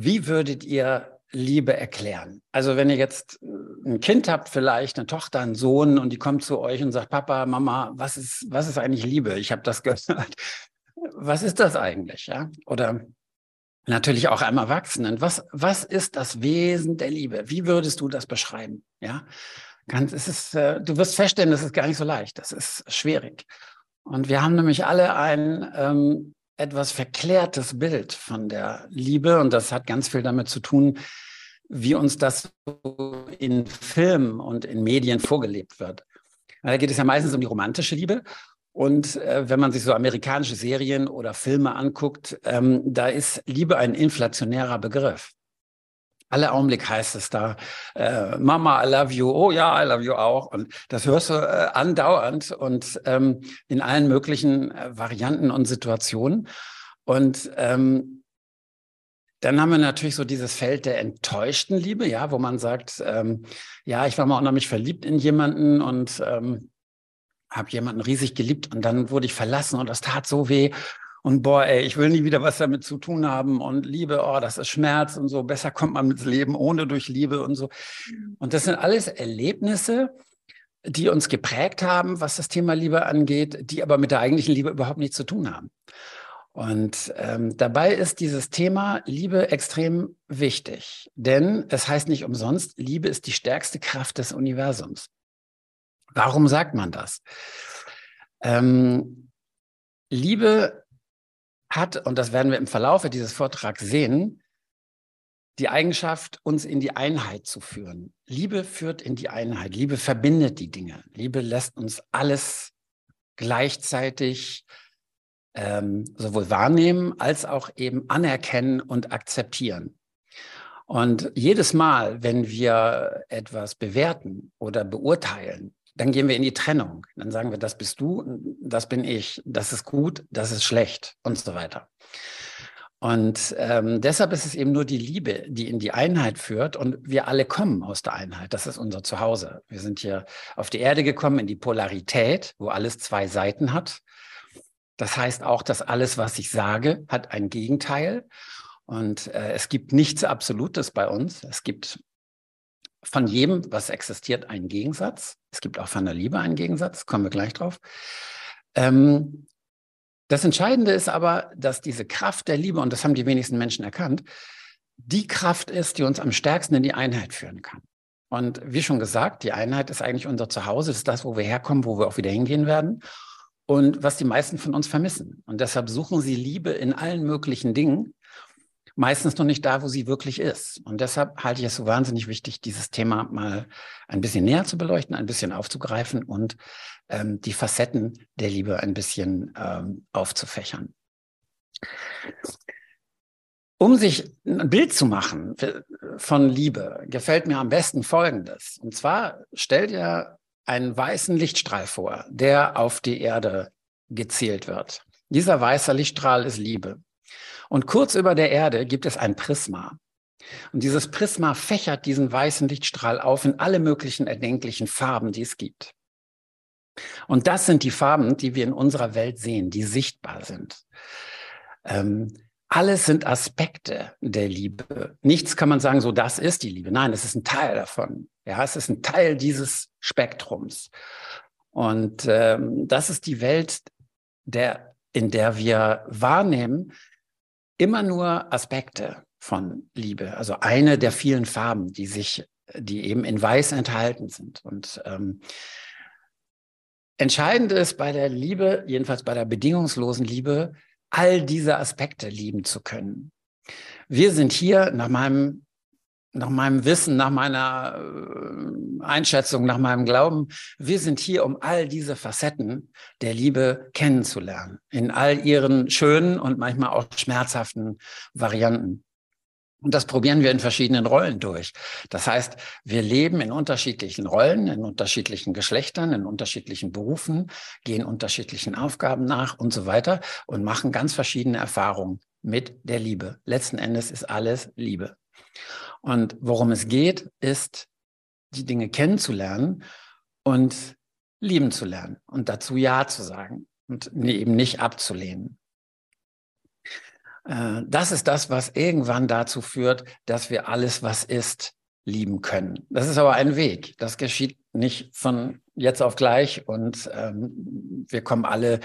Wie würdet ihr Liebe erklären? Also wenn ihr jetzt ein Kind habt, vielleicht eine Tochter, einen Sohn und die kommt zu euch und sagt, Papa, Mama, was ist, was ist eigentlich Liebe? Ich habe das gehört. Was ist das eigentlich? Ja? Oder natürlich auch einem Erwachsenen. Was, was ist das Wesen der Liebe? Wie würdest du das beschreiben? Ja, ganz, es ist, äh, du wirst feststellen, das ist gar nicht so leicht. Das ist schwierig. Und wir haben nämlich alle ein ähm, etwas verklärtes Bild von der Liebe und das hat ganz viel damit zu tun, wie uns das in Filmen und in Medien vorgelebt wird. Da geht es ja meistens um die romantische Liebe und äh, wenn man sich so amerikanische Serien oder Filme anguckt, ähm, da ist Liebe ein inflationärer Begriff. Alle Augenblick heißt es da, äh, Mama, I love you, oh ja, I love you auch. Und das hörst du äh, andauernd und ähm, in allen möglichen äh, Varianten und Situationen. Und ähm, dann haben wir natürlich so dieses Feld der enttäuschten Liebe, ja, wo man sagt, ähm, ja, ich war mal unheimlich verliebt in jemanden und ähm, habe jemanden riesig geliebt und dann wurde ich verlassen und das tat so weh. Und boah, ey, ich will nie wieder was damit zu tun haben und Liebe, oh, das ist Schmerz und so. Besser kommt man ins Leben ohne durch Liebe und so. Mhm. Und das sind alles Erlebnisse, die uns geprägt haben, was das Thema Liebe angeht, die aber mit der eigentlichen Liebe überhaupt nichts zu tun haben. Und ähm, dabei ist dieses Thema Liebe extrem wichtig, denn es heißt nicht umsonst, Liebe ist die stärkste Kraft des Universums. Warum sagt man das? Ähm, Liebe hat, und das werden wir im Verlauf dieses Vortrags sehen, die Eigenschaft, uns in die Einheit zu führen. Liebe führt in die Einheit. Liebe verbindet die Dinge. Liebe lässt uns alles gleichzeitig ähm, sowohl wahrnehmen als auch eben anerkennen und akzeptieren. Und jedes Mal, wenn wir etwas bewerten oder beurteilen, dann gehen wir in die Trennung. Dann sagen wir, das bist du, das bin ich, das ist gut, das ist schlecht und so weiter. Und ähm, deshalb ist es eben nur die Liebe, die in die Einheit führt. Und wir alle kommen aus der Einheit. Das ist unser Zuhause. Wir sind hier auf die Erde gekommen in die Polarität, wo alles zwei Seiten hat. Das heißt auch, dass alles, was ich sage, hat ein Gegenteil. Und äh, es gibt nichts Absolutes bei uns. Es gibt von jedem, was existiert, einen Gegensatz. Es gibt auch von der Liebe einen Gegensatz, kommen wir gleich drauf. Ähm, das Entscheidende ist aber, dass diese Kraft der Liebe, und das haben die wenigsten Menschen erkannt, die Kraft ist, die uns am stärksten in die Einheit führen kann. Und wie schon gesagt, die Einheit ist eigentlich unser Zuhause, das ist das, wo wir herkommen, wo wir auch wieder hingehen werden und was die meisten von uns vermissen. Und deshalb suchen sie Liebe in allen möglichen Dingen, meistens noch nicht da, wo sie wirklich ist. Und deshalb halte ich es so wahnsinnig wichtig, dieses Thema mal ein bisschen näher zu beleuchten, ein bisschen aufzugreifen und ähm, die Facetten der Liebe ein bisschen ähm, aufzufächern. Um sich ein Bild zu machen von Liebe, gefällt mir am besten Folgendes. Und zwar stellt ihr einen weißen Lichtstrahl vor, der auf die Erde gezielt wird. Dieser weiße Lichtstrahl ist Liebe. Und kurz über der Erde gibt es ein Prisma. Und dieses Prisma fächert diesen weißen Lichtstrahl auf in alle möglichen erdenklichen Farben, die es gibt. Und das sind die Farben, die wir in unserer Welt sehen, die sichtbar sind. Ähm, alles sind Aspekte der Liebe. Nichts kann man sagen, so das ist die Liebe. Nein, es ist ein Teil davon. Ja, es ist ein Teil dieses Spektrums. Und ähm, das ist die Welt, der, in der wir wahrnehmen, immer nur Aspekte von Liebe, also eine der vielen Farben, die sich, die eben in Weiß enthalten sind. Und ähm, entscheidend ist bei der Liebe, jedenfalls bei der bedingungslosen Liebe, all diese Aspekte lieben zu können. Wir sind hier nach meinem nach meinem Wissen, nach meiner äh, Einschätzung, nach meinem Glauben, wir sind hier, um all diese Facetten der Liebe kennenzulernen, in all ihren schönen und manchmal auch schmerzhaften Varianten. Und das probieren wir in verschiedenen Rollen durch. Das heißt, wir leben in unterschiedlichen Rollen, in unterschiedlichen Geschlechtern, in unterschiedlichen Berufen, gehen unterschiedlichen Aufgaben nach und so weiter und machen ganz verschiedene Erfahrungen mit der Liebe. Letzten Endes ist alles Liebe. Und worum es geht, ist, die Dinge kennenzulernen und lieben zu lernen und dazu Ja zu sagen und eben nicht abzulehnen. Äh, das ist das, was irgendwann dazu führt, dass wir alles, was ist, lieben können. Das ist aber ein Weg. Das geschieht nicht von jetzt auf gleich und ähm, wir kommen alle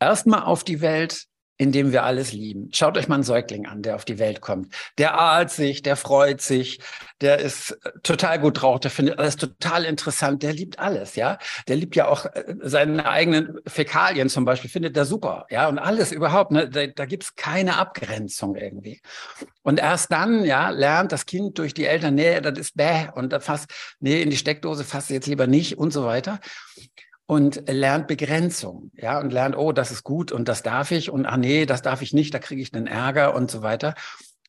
erstmal auf die Welt in dem wir alles lieben. Schaut euch mal einen Säugling an, der auf die Welt kommt. Der ahlt sich, der freut sich, der ist äh, total gut drauf, der findet alles total interessant, der liebt alles, ja. Der liebt ja auch äh, seine eigenen Fäkalien zum Beispiel, findet er super, ja. Und alles überhaupt, ne? da, da gibt's keine Abgrenzung irgendwie. Und erst dann, ja, lernt das Kind durch die Eltern, nee, das ist bäh und da fasst, nee, in die Steckdose fasst jetzt lieber nicht und so weiter und lernt Begrenzung, ja, und lernt, oh, das ist gut und das darf ich und ah nee, das darf ich nicht, da kriege ich den Ärger und so weiter.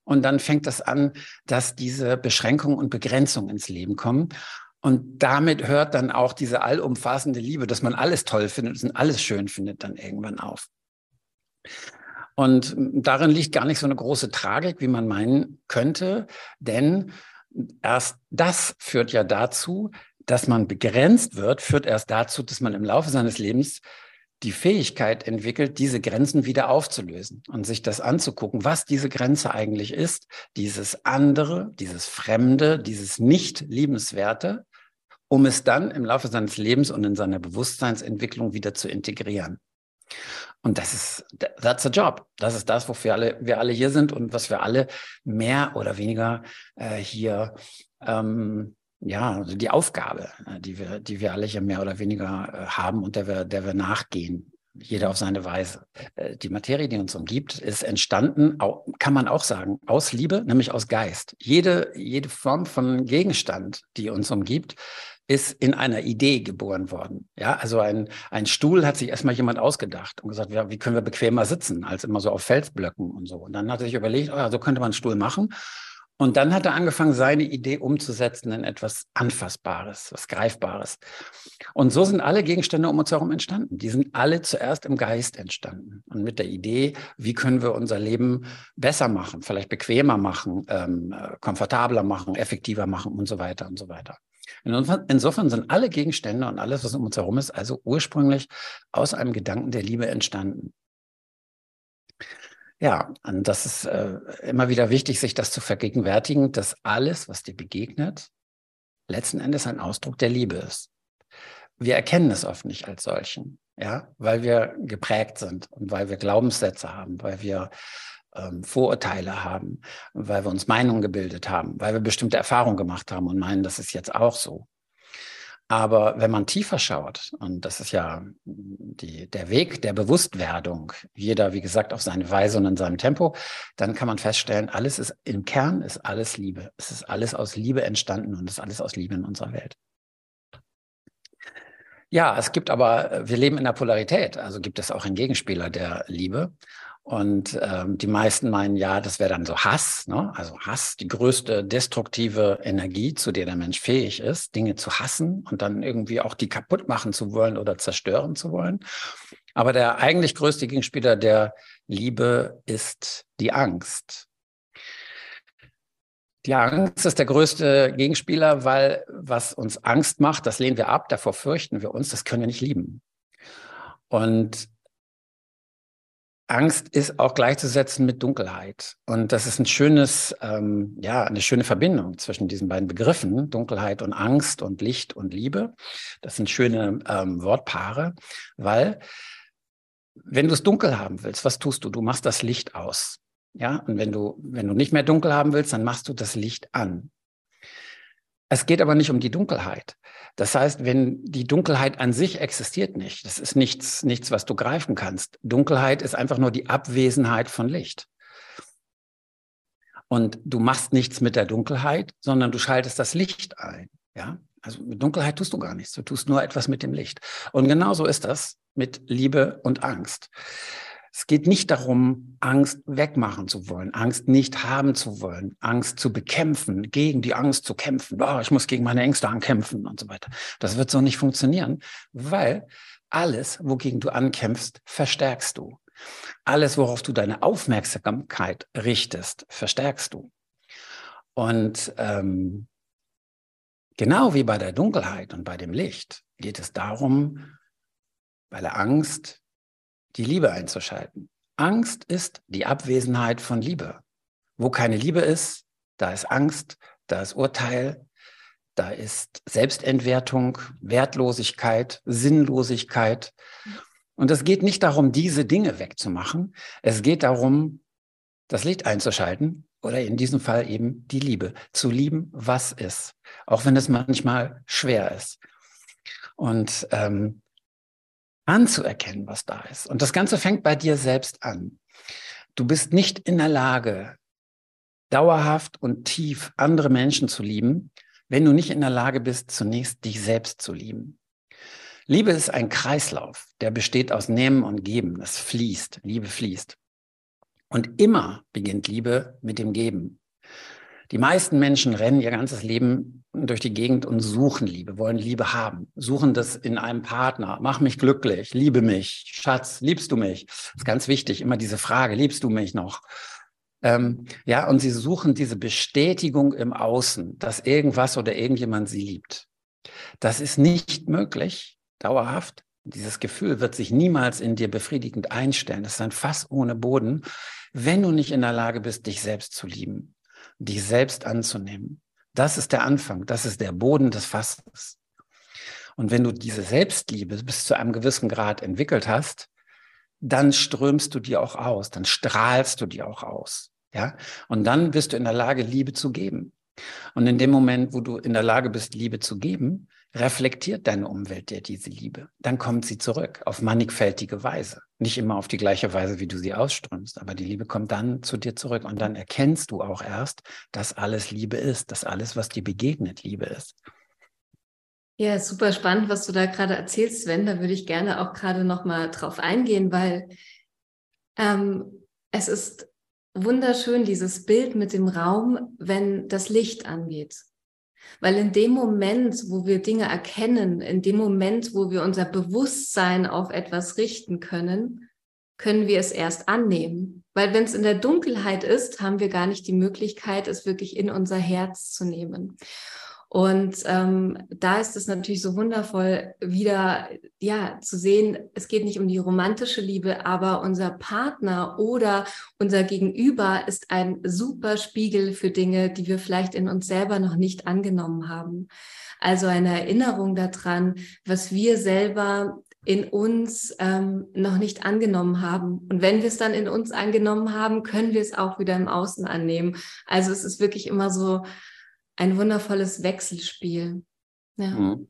Und dann fängt das an, dass diese Beschränkungen und Begrenzungen ins Leben kommen. Und damit hört dann auch diese allumfassende Liebe, dass man alles toll findet und alles schön findet, dann irgendwann auf. Und darin liegt gar nicht so eine große Tragik, wie man meinen könnte, denn erst das führt ja dazu, dass man begrenzt wird, führt erst dazu, dass man im Laufe seines Lebens die Fähigkeit entwickelt, diese Grenzen wieder aufzulösen und sich das anzugucken, was diese Grenze eigentlich ist, dieses andere, dieses Fremde, dieses nicht liebenswerte, um es dann im Laufe seines Lebens und in seiner Bewusstseinsentwicklung wieder zu integrieren. Und das ist, that's a job. Das ist das, wofür alle, wir alle hier sind und was wir alle mehr oder weniger äh, hier ähm, ja, also die Aufgabe, äh, die wir, die wir alle hier mehr oder weniger äh, haben und der wir, der wir nachgehen, jeder auf seine Weise. Äh, die Materie, die uns umgibt, ist entstanden, kann man auch sagen, aus Liebe, nämlich aus Geist. Jede, jede Form von Gegenstand, die uns umgibt, ist in einer Idee geboren worden. Ja, also ein, ein Stuhl hat sich erstmal jemand ausgedacht und gesagt, ja, wie können wir bequemer sitzen, als immer so auf Felsblöcken und so. Und dann hat er sich überlegt, oh ja, so könnte man einen Stuhl machen. Und dann hat er angefangen, seine Idee umzusetzen in etwas Anfassbares, was Greifbares. Und so sind alle Gegenstände um uns herum entstanden. Die sind alle zuerst im Geist entstanden. Und mit der Idee, wie können wir unser Leben besser machen, vielleicht bequemer machen, ähm, komfortabler machen, effektiver machen und so weiter und so weiter. Insofern sind alle Gegenstände und alles, was um uns herum ist, also ursprünglich aus einem Gedanken der Liebe entstanden. Ja, und das ist äh, immer wieder wichtig, sich das zu vergegenwärtigen, dass alles, was dir begegnet, letzten Endes ein Ausdruck der Liebe ist. Wir erkennen es oft nicht als solchen, ja, weil wir geprägt sind und weil wir Glaubenssätze haben, weil wir ähm, Vorurteile haben, weil wir uns Meinungen gebildet haben, weil wir bestimmte Erfahrungen gemacht haben und meinen, das ist jetzt auch so. Aber wenn man tiefer schaut, und das ist ja die, der Weg der Bewusstwerdung, jeder, wie gesagt, auf seine Weise und in seinem Tempo, dann kann man feststellen, alles ist im Kern ist alles Liebe. Es ist alles aus Liebe entstanden und es ist alles aus Liebe in unserer Welt. Ja, es gibt aber, wir leben in der Polarität, also gibt es auch einen Gegenspieler der Liebe. Und ähm, die meisten meinen, ja, das wäre dann so Hass, ne? also Hass, die größte destruktive Energie, zu der der Mensch fähig ist, Dinge zu hassen und dann irgendwie auch die kaputt machen zu wollen oder zerstören zu wollen. Aber der eigentlich größte Gegenspieler der Liebe ist die Angst. Die Angst ist der größte Gegenspieler, weil was uns Angst macht, das lehnen wir ab, davor fürchten wir uns, das können wir nicht lieben. Und Angst ist auch gleichzusetzen mit Dunkelheit. Und das ist ein schönes, ähm, ja, eine schöne Verbindung zwischen diesen beiden Begriffen, Dunkelheit und Angst und Licht und Liebe. Das sind schöne ähm, Wortpaare, weil wenn du es dunkel haben willst, was tust du? Du machst das Licht aus. Ja, und wenn du, wenn du nicht mehr dunkel haben willst, dann machst du das Licht an. Es geht aber nicht um die Dunkelheit. Das heißt, wenn die Dunkelheit an sich existiert nicht, das ist nichts, nichts, was du greifen kannst. Dunkelheit ist einfach nur die Abwesenheit von Licht. Und du machst nichts mit der Dunkelheit, sondern du schaltest das Licht ein. Ja, also mit Dunkelheit tust du gar nichts. Du tust nur etwas mit dem Licht. Und genauso ist das mit Liebe und Angst. Es geht nicht darum, Angst wegmachen zu wollen, Angst nicht haben zu wollen, Angst zu bekämpfen, gegen die Angst zu kämpfen. Oh, ich muss gegen meine Ängste ankämpfen und so weiter. Das wird so nicht funktionieren, weil alles, wogegen du ankämpfst, verstärkst du. Alles, worauf du deine Aufmerksamkeit richtest, verstärkst du. Und ähm, genau wie bei der Dunkelheit und bei dem Licht geht es darum, bei der Angst die Liebe einzuschalten. Angst ist die Abwesenheit von Liebe. Wo keine Liebe ist, da ist Angst, da ist Urteil, da ist Selbstentwertung, Wertlosigkeit, Sinnlosigkeit. Und es geht nicht darum, diese Dinge wegzumachen. Es geht darum, das Licht einzuschalten oder in diesem Fall eben die Liebe. Zu lieben, was ist. Auch wenn es manchmal schwer ist. Und ähm, anzuerkennen, was da ist. Und das Ganze fängt bei dir selbst an. Du bist nicht in der Lage, dauerhaft und tief andere Menschen zu lieben, wenn du nicht in der Lage bist, zunächst dich selbst zu lieben. Liebe ist ein Kreislauf, der besteht aus Nehmen und Geben. Das fließt, Liebe fließt. Und immer beginnt Liebe mit dem Geben. Die meisten Menschen rennen ihr ganzes Leben durch die Gegend und suchen Liebe, wollen Liebe haben, suchen das in einem Partner. Mach mich glücklich, liebe mich, Schatz, liebst du mich? Das ist ganz wichtig, immer diese Frage, liebst du mich noch? Ähm, ja, und sie suchen diese Bestätigung im Außen, dass irgendwas oder irgendjemand sie liebt. Das ist nicht möglich, dauerhaft. Dieses Gefühl wird sich niemals in dir befriedigend einstellen. Das ist ein Fass ohne Boden, wenn du nicht in der Lage bist, dich selbst zu lieben, dich selbst anzunehmen. Das ist der Anfang, das ist der Boden des Fasses. Und wenn du diese Selbstliebe bis zu einem gewissen Grad entwickelt hast, dann strömst du dir auch aus, dann strahlst du dir auch aus. Ja? Und dann bist du in der Lage, Liebe zu geben. Und in dem Moment, wo du in der Lage bist, Liebe zu geben, reflektiert deine Umwelt dir diese Liebe. Dann kommt sie zurück auf mannigfältige Weise. Nicht immer auf die gleiche Weise, wie du sie ausströmst, aber die Liebe kommt dann zu dir zurück. Und dann erkennst du auch erst, dass alles Liebe ist, dass alles, was dir begegnet, Liebe ist. Ja, super spannend, was du da gerade erzählst, Sven. Da würde ich gerne auch gerade noch mal drauf eingehen, weil ähm, es ist wunderschön, dieses Bild mit dem Raum, wenn das Licht angeht. Weil in dem Moment, wo wir Dinge erkennen, in dem Moment, wo wir unser Bewusstsein auf etwas richten können, können wir es erst annehmen. Weil wenn es in der Dunkelheit ist, haben wir gar nicht die Möglichkeit, es wirklich in unser Herz zu nehmen. Und ähm, da ist es natürlich so wundervoll, wieder ja zu sehen, es geht nicht um die romantische Liebe, aber unser Partner oder unser Gegenüber ist ein super Spiegel für Dinge, die wir vielleicht in uns selber noch nicht angenommen haben. Also eine Erinnerung daran, was wir selber in uns ähm, noch nicht angenommen haben. Und wenn wir es dann in uns angenommen haben, können wir es auch wieder im Außen annehmen. Also es ist wirklich immer so ein wundervolles Wechselspiel. Ja, mhm.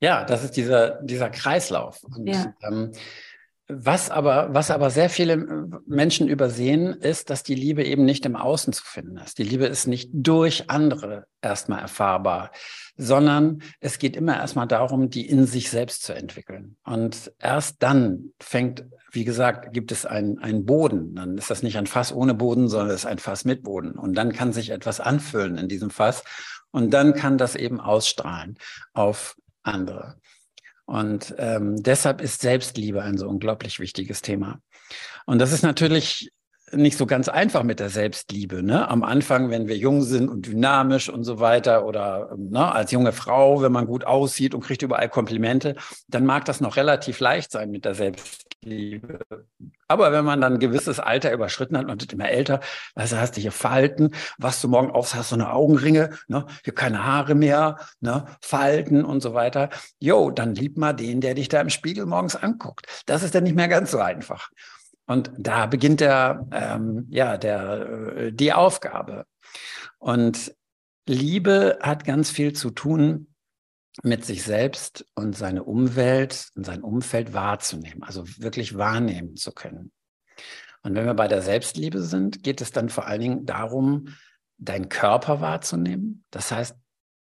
ja das ist dieser, dieser Kreislauf. Und, ja. ähm, was aber, was aber sehr viele äh, Menschen übersehen, ist, dass die Liebe eben nicht im Außen zu finden ist. Die Liebe ist nicht durch andere erstmal erfahrbar, sondern es geht immer erstmal darum, die in sich selbst zu entwickeln. Und erst dann fängt, wie gesagt, gibt es einen, einen Boden. Dann ist das nicht ein Fass ohne Boden, sondern es ist ein Fass mit Boden. Und dann kann sich etwas anfüllen in diesem Fass. Und dann kann das eben ausstrahlen auf andere. Und ähm, deshalb ist Selbstliebe ein so unglaublich wichtiges Thema. Und das ist natürlich nicht so ganz einfach mit der Selbstliebe. Ne? Am Anfang, wenn wir jung sind und dynamisch und so weiter oder ne, als junge Frau, wenn man gut aussieht und kriegt überall Komplimente, dann mag das noch relativ leicht sein mit der Selbstliebe. Liebe. Aber wenn man dann ein gewisses Alter überschritten hat, man wird immer älter, du, hast du hier Falten, was du morgen aufs hast, so eine Augenringe, ne, hier keine Haare mehr, ne, Falten und so weiter. Jo, dann lieb mal den, der dich da im Spiegel morgens anguckt. Das ist dann nicht mehr ganz so einfach. Und da beginnt der, ähm, ja, der, äh, die Aufgabe. Und Liebe hat ganz viel zu tun mit sich selbst und seine Umwelt und sein Umfeld wahrzunehmen, also wirklich wahrnehmen zu können. Und wenn wir bei der Selbstliebe sind, geht es dann vor allen Dingen darum, deinen Körper wahrzunehmen. Das heißt,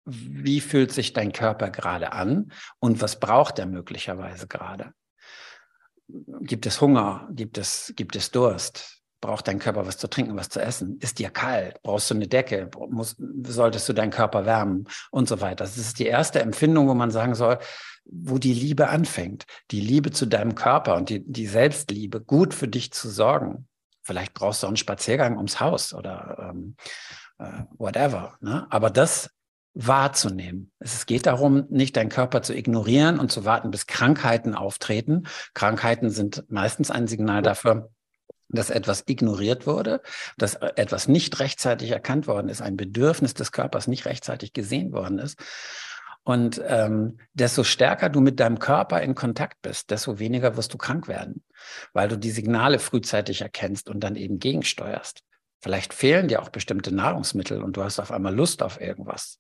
wie fühlt sich dein Körper gerade an und was braucht er möglicherweise gerade? Gibt es Hunger? Gibt es, gibt es Durst? braucht dein Körper was zu trinken, was zu essen? Ist dir kalt? Brauchst du eine Decke? Muss, solltest du deinen Körper wärmen? Und so weiter. Das ist die erste Empfindung, wo man sagen soll, wo die Liebe anfängt. Die Liebe zu deinem Körper und die, die Selbstliebe, gut für dich zu sorgen. Vielleicht brauchst du auch einen Spaziergang ums Haus oder ähm, äh, whatever. Ne? Aber das wahrzunehmen. Es geht darum, nicht deinen Körper zu ignorieren und zu warten, bis Krankheiten auftreten. Krankheiten sind meistens ein Signal dafür, dass etwas ignoriert wurde, dass etwas nicht rechtzeitig erkannt worden ist, ein Bedürfnis des Körpers nicht rechtzeitig gesehen worden ist. Und ähm, desto stärker du mit deinem Körper in Kontakt bist, desto weniger wirst du krank werden, weil du die Signale frühzeitig erkennst und dann eben gegensteuerst. Vielleicht fehlen dir auch bestimmte Nahrungsmittel und du hast auf einmal Lust auf irgendwas.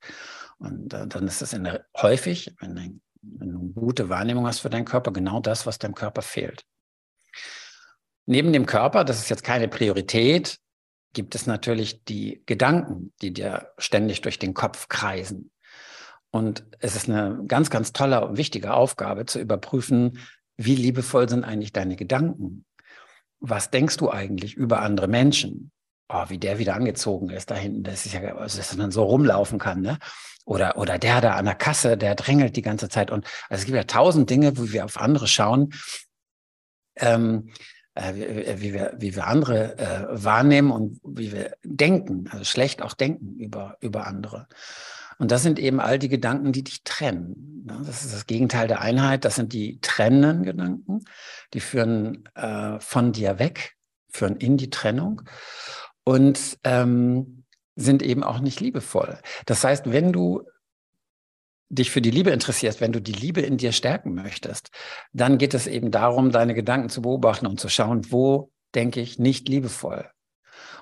Und äh, dann ist es häufig, wenn du, wenn du eine gute Wahrnehmung hast für deinen Körper, genau das, was deinem Körper fehlt. Neben dem Körper, das ist jetzt keine Priorität, gibt es natürlich die Gedanken, die dir ständig durch den Kopf kreisen. Und es ist eine ganz, ganz tolle und wichtige Aufgabe zu überprüfen, wie liebevoll sind eigentlich deine Gedanken? Was denkst du eigentlich über andere Menschen? Oh, wie der wieder angezogen ist da hinten, das ist ja, also, dass man so rumlaufen kann, ne? Oder, oder der da an der Kasse, der drängelt die ganze Zeit. Und also es gibt ja tausend Dinge, wo wir auf andere schauen. Ähm, äh, wie, äh, wie, wir, wie wir andere äh, wahrnehmen und wie wir denken, also schlecht auch denken über, über andere. Und das sind eben all die Gedanken, die dich trennen. Das ist das Gegenteil der Einheit. Das sind die trennenden Gedanken. Die führen äh, von dir weg, führen in die Trennung und ähm, sind eben auch nicht liebevoll. Das heißt, wenn du dich für die Liebe interessierst, wenn du die Liebe in dir stärken möchtest, dann geht es eben darum, deine Gedanken zu beobachten und zu schauen, wo denke ich nicht liebevoll.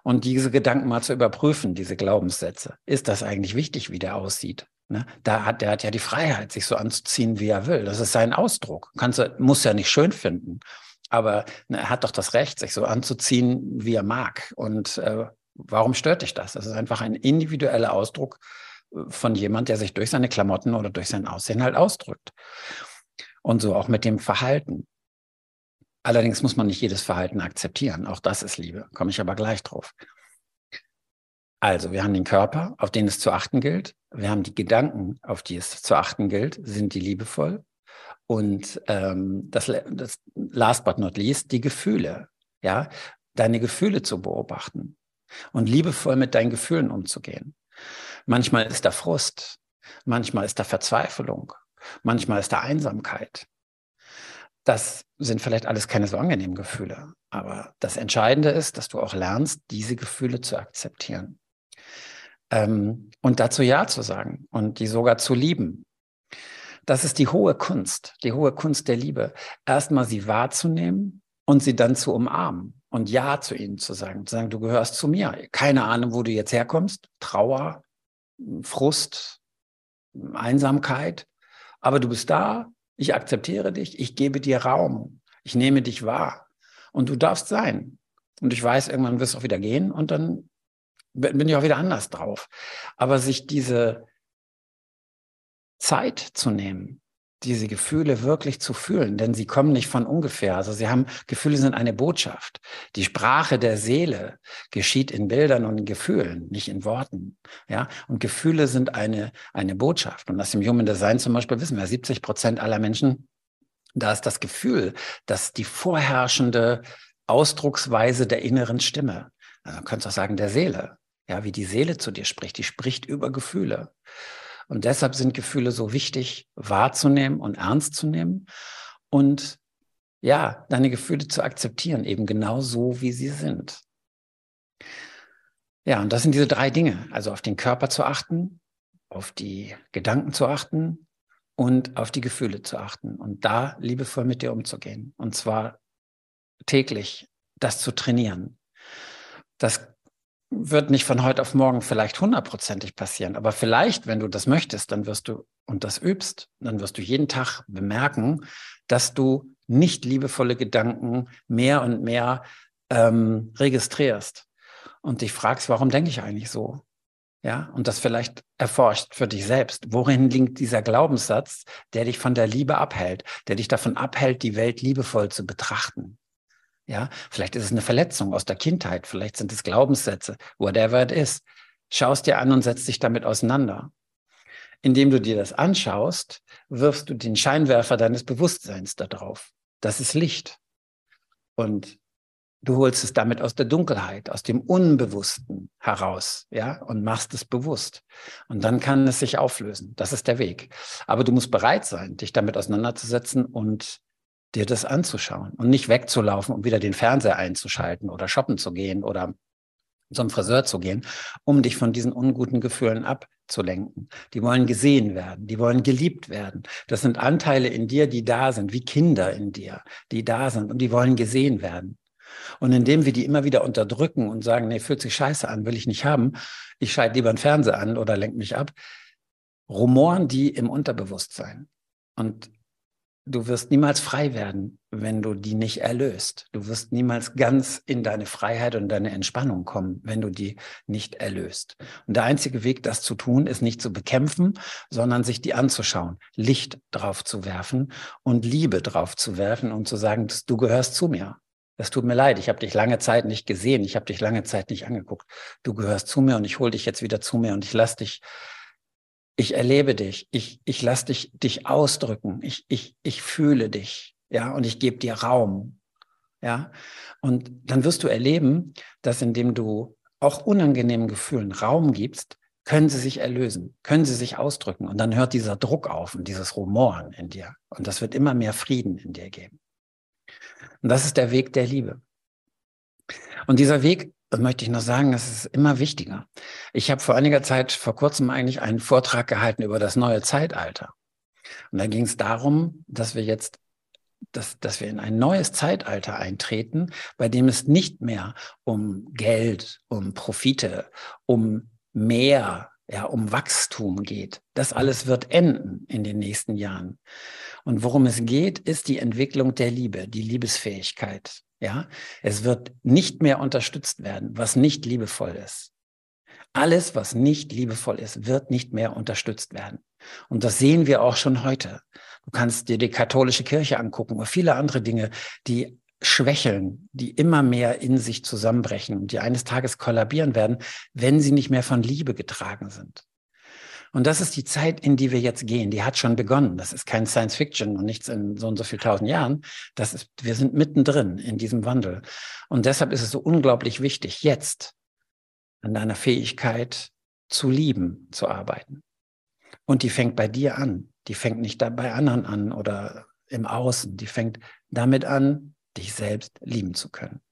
Und diese Gedanken mal zu überprüfen, diese Glaubenssätze. Ist das eigentlich wichtig, wie der aussieht? Ne? Da hat der hat ja die Freiheit, sich so anzuziehen, wie er will. Das ist sein Ausdruck. Kannst du, muss ja nicht schön finden. Aber ne, er hat doch das Recht, sich so anzuziehen, wie er mag. Und äh, warum stört dich das? Das ist einfach ein individueller Ausdruck von jemand, der sich durch seine Klamotten oder durch sein Aussehen halt ausdrückt. Und so auch mit dem Verhalten. Allerdings muss man nicht jedes Verhalten akzeptieren. Auch das ist Liebe. Komme ich aber gleich drauf. Also, wir haben den Körper, auf den es zu achten gilt. Wir haben die Gedanken, auf die es zu achten gilt. Sind die liebevoll? Und ähm, das, das last but not least, die Gefühle. Ja, deine Gefühle zu beobachten und liebevoll mit deinen Gefühlen umzugehen. Manchmal ist da Frust, manchmal ist da Verzweiflung, manchmal ist da Einsamkeit. Das sind vielleicht alles keine so angenehmen Gefühle, aber das Entscheidende ist, dass du auch lernst, diese Gefühle zu akzeptieren ähm, und dazu Ja zu sagen und die sogar zu lieben. Das ist die hohe Kunst, die hohe Kunst der Liebe. Erstmal sie wahrzunehmen und sie dann zu umarmen und Ja zu ihnen zu sagen, zu sagen, du gehörst zu mir. Keine Ahnung, wo du jetzt herkommst, Trauer, Frust, Einsamkeit, aber du bist da, ich akzeptiere dich, ich gebe dir Raum, ich nehme dich wahr und du darfst sein. Und ich weiß, irgendwann wirst du auch wieder gehen und dann bin ich auch wieder anders drauf. Aber sich diese Zeit zu nehmen, diese Gefühle wirklich zu fühlen, denn sie kommen nicht von ungefähr. Also sie haben, Gefühle sind eine Botschaft. Die Sprache der Seele geschieht in Bildern und in Gefühlen, nicht in Worten. Ja, und Gefühle sind eine, eine Botschaft. Und aus dem Human Design zum Beispiel wissen wir, 70 Prozent aller Menschen, da ist das Gefühl, dass die vorherrschende Ausdrucksweise der inneren Stimme. Also, du kannst auch sagen, der Seele. Ja, wie die Seele zu dir spricht. Die spricht über Gefühle. Und deshalb sind Gefühle so wichtig wahrzunehmen und ernst zu nehmen und ja, deine Gefühle zu akzeptieren, eben genau so, wie sie sind. Ja, und das sind diese drei Dinge. Also auf den Körper zu achten, auf die Gedanken zu achten und auf die Gefühle zu achten und da liebevoll mit dir umzugehen. Und zwar täglich das zu trainieren. Das wird nicht von heute auf morgen vielleicht hundertprozentig passieren, aber vielleicht, wenn du das möchtest, dann wirst du und das übst, dann wirst du jeden Tag bemerken, dass du nicht liebevolle Gedanken mehr und mehr ähm, registrierst und dich fragst, warum denke ich eigentlich so? Ja, und das vielleicht erforscht für dich selbst. Worin liegt dieser Glaubenssatz, der dich von der Liebe abhält, der dich davon abhält, die Welt liebevoll zu betrachten? Ja, vielleicht ist es eine Verletzung aus der Kindheit, vielleicht sind es Glaubenssätze, whatever it is. Schau es dir an und setz dich damit auseinander. Indem du dir das anschaust, wirfst du den Scheinwerfer deines Bewusstseins darauf. Das ist Licht. Und du holst es damit aus der Dunkelheit, aus dem Unbewussten heraus, ja, und machst es bewusst. Und dann kann es sich auflösen. Das ist der Weg. Aber du musst bereit sein, dich damit auseinanderzusetzen und dir das anzuschauen und nicht wegzulaufen, um wieder den Fernseher einzuschalten oder shoppen zu gehen oder zum Friseur zu gehen, um dich von diesen unguten Gefühlen abzulenken. Die wollen gesehen werden, die wollen geliebt werden. Das sind Anteile in dir, die da sind, wie Kinder in dir, die da sind und die wollen gesehen werden. Und indem wir die immer wieder unterdrücken und sagen, nee, fühlt sich scheiße an, will ich nicht haben, ich schalte lieber einen Fernseher an oder lenke mich ab, rumoren die im Unterbewusstsein. Und du wirst niemals frei werden, wenn du die nicht erlöst. Du wirst niemals ganz in deine Freiheit und deine Entspannung kommen, wenn du die nicht erlöst. Und der einzige Weg, das zu tun, ist nicht zu bekämpfen, sondern sich die anzuschauen, Licht drauf zu werfen und Liebe drauf zu werfen und zu sagen, du gehörst zu mir. Es tut mir leid, ich habe dich lange Zeit nicht gesehen, ich habe dich lange Zeit nicht angeguckt. Du gehörst zu mir und ich hole dich jetzt wieder zu mir und ich lass dich ich erlebe dich, ich, ich lasse dich, dich ausdrücken, ich, ich, ich fühle dich, ja, und ich gebe dir Raum, ja. Und dann wirst du erleben, dass indem du auch unangenehmen Gefühlen Raum gibst, können sie sich erlösen, können sie sich ausdrücken. Und dann hört dieser Druck auf und dieses Rumoren in dir. Und das wird immer mehr Frieden in dir geben. Und das ist der Weg der Liebe. Und dieser Weg möchte ich noch sagen, das ist immer wichtiger. Ich habe vor einiger Zeit, vor kurzem eigentlich einen Vortrag gehalten über das neue Zeitalter. Und da ging es darum, dass wir jetzt, dass, dass wir in ein neues Zeitalter eintreten, bei dem es nicht mehr um Geld, um Profite, um mehr, ja, um Wachstum geht. Das alles wird enden in den nächsten Jahren. Und worum es geht, ist die Entwicklung der Liebe, die Liebesfähigkeit. Ja, es wird nicht mehr unterstützt werden, was nicht liebevoll ist. Alles, was nicht liebevoll ist, wird nicht mehr unterstützt werden. Und das sehen wir auch schon heute. Du kannst dir die katholische Kirche angucken oder viele andere Dinge, die schwächeln, die immer mehr in sich zusammenbrechen und die eines Tages kollabieren werden, wenn sie nicht mehr von Liebe getragen sind. Und das ist die Zeit, in die wir jetzt gehen. Die hat schon begonnen. Das ist kein Science Fiction und nichts in so und so viel tausend Jahren. Das ist, wir sind mittendrin in diesem Wandel. Und deshalb ist es so unglaublich wichtig, jetzt an deiner Fähigkeit zu lieben, zu arbeiten. Und die fängt bei dir an. Die fängt nicht bei anderen an oder im Außen. Die fängt damit an, dich selbst lieben zu können.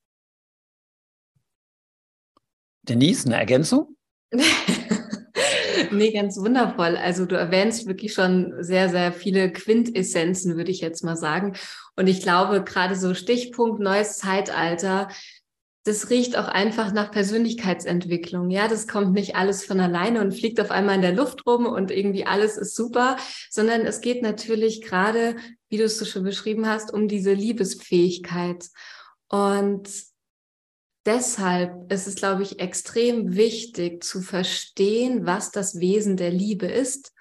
Denise, eine Ergänzung? Nee, ganz wundervoll. Also du erwähnst wirklich schon sehr, sehr viele Quintessenzen, würde ich jetzt mal sagen. Und ich glaube, gerade so Stichpunkt neues Zeitalter, das riecht auch einfach nach Persönlichkeitsentwicklung. Ja, das kommt nicht alles von alleine und fliegt auf einmal in der Luft rum und irgendwie alles ist super, sondern es geht natürlich gerade, wie du es so schon beschrieben hast, um diese Liebesfähigkeit. Und deshalb ist es, glaube ich, extrem wichtig zu verstehen, was das Wesen der Liebe ist,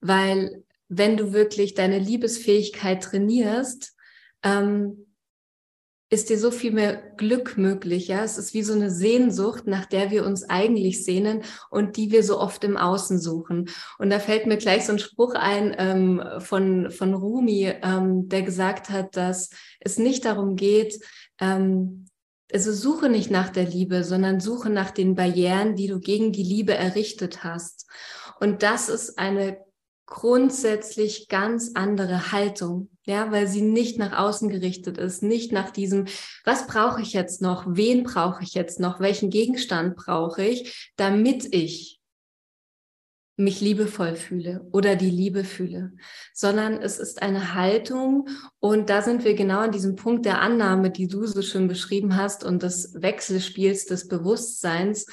weil wenn du wirklich deine Liebesfähigkeit trainierst, ähm, ist dir so viel mehr Glück möglich. Ja, es ist wie so eine Sehnsucht, nach der wir uns eigentlich sehnen und die wir so oft im Außen suchen. Und da fällt mir gleich so ein Spruch ein ähm, von von Rumi, ähm, der gesagt hat, dass es nicht darum geht, ähm, also suche nicht nach der Liebe, sondern suche nach den Barrieren, die du gegen die Liebe errichtet hast. Und das ist eine grundsätzlich ganz andere Haltung, ja, weil sie nicht nach außen gerichtet ist, nicht nach diesem, was brauche ich jetzt noch, wen brauche ich jetzt noch, welchen Gegenstand brauche ich, damit ich mich liebevoll fühle oder die Liebe fühle, sondern es ist eine Haltung und da sind wir genau an diesem Punkt der Annahme, die du so schön beschrieben hast und des Wechselspiels des Bewusstseins,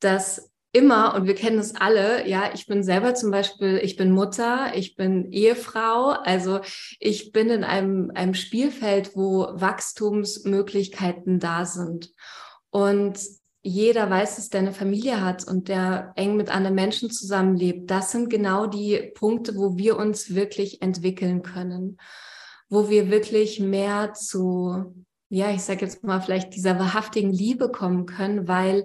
dass immer, und wir kennen es alle, ja, ich bin selber zum Beispiel, ich bin Mutter, ich bin Ehefrau, also ich bin in einem, einem Spielfeld, wo Wachstumsmöglichkeiten da sind. Und jeder weiß, dass der eine Familie hat und der eng mit anderen Menschen zusammenlebt, das sind genau die Punkte, wo wir uns wirklich entwickeln können, wo wir wirklich mehr zu, ja, ich sage jetzt mal vielleicht dieser wahrhaftigen Liebe kommen können, weil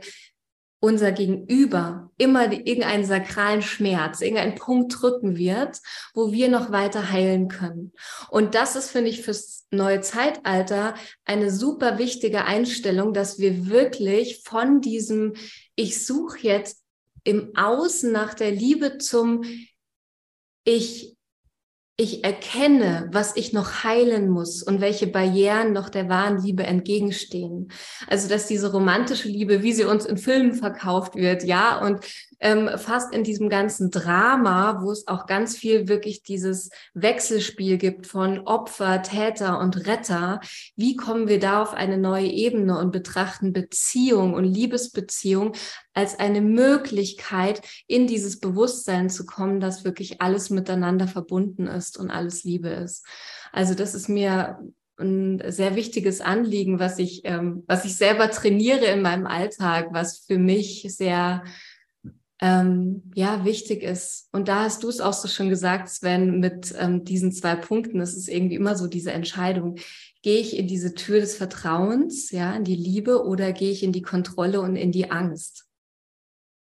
unser Gegenüber immer irgendeinen sakralen Schmerz, irgendeinen Punkt drücken wird, wo wir noch weiter heilen können. Und das ist, finde ich, fürs neue Zeitalter eine super wichtige Einstellung, dass wir wirklich von diesem, ich suche jetzt im Außen nach der Liebe zum, ich ich erkenne, was ich noch heilen muss und welche Barrieren noch der wahren Liebe entgegenstehen. Also, dass diese romantische Liebe, wie sie uns in Filmen verkauft wird, ja, und ähm, fast in diesem ganzen Drama, wo es auch ganz viel wirklich dieses Wechselspiel gibt von Opfer, Täter und Retter. Wie kommen wir da auf eine neue Ebene und betrachten Beziehung und Liebesbeziehung als eine Möglichkeit, in dieses Bewusstsein zu kommen, dass wirklich alles miteinander verbunden ist und alles Liebe ist. Also das ist mir ein sehr wichtiges Anliegen, was ich, ähm, was ich selber trainiere in meinem Alltag, was für mich sehr ähm, ja wichtig ist. Und da hast du es auch so schon gesagt, Sven, mit ähm, diesen zwei Punkten. Es ist irgendwie immer so diese Entscheidung. Gehe ich in diese Tür des Vertrauens, ja, in die Liebe, oder gehe ich in die Kontrolle und in die Angst?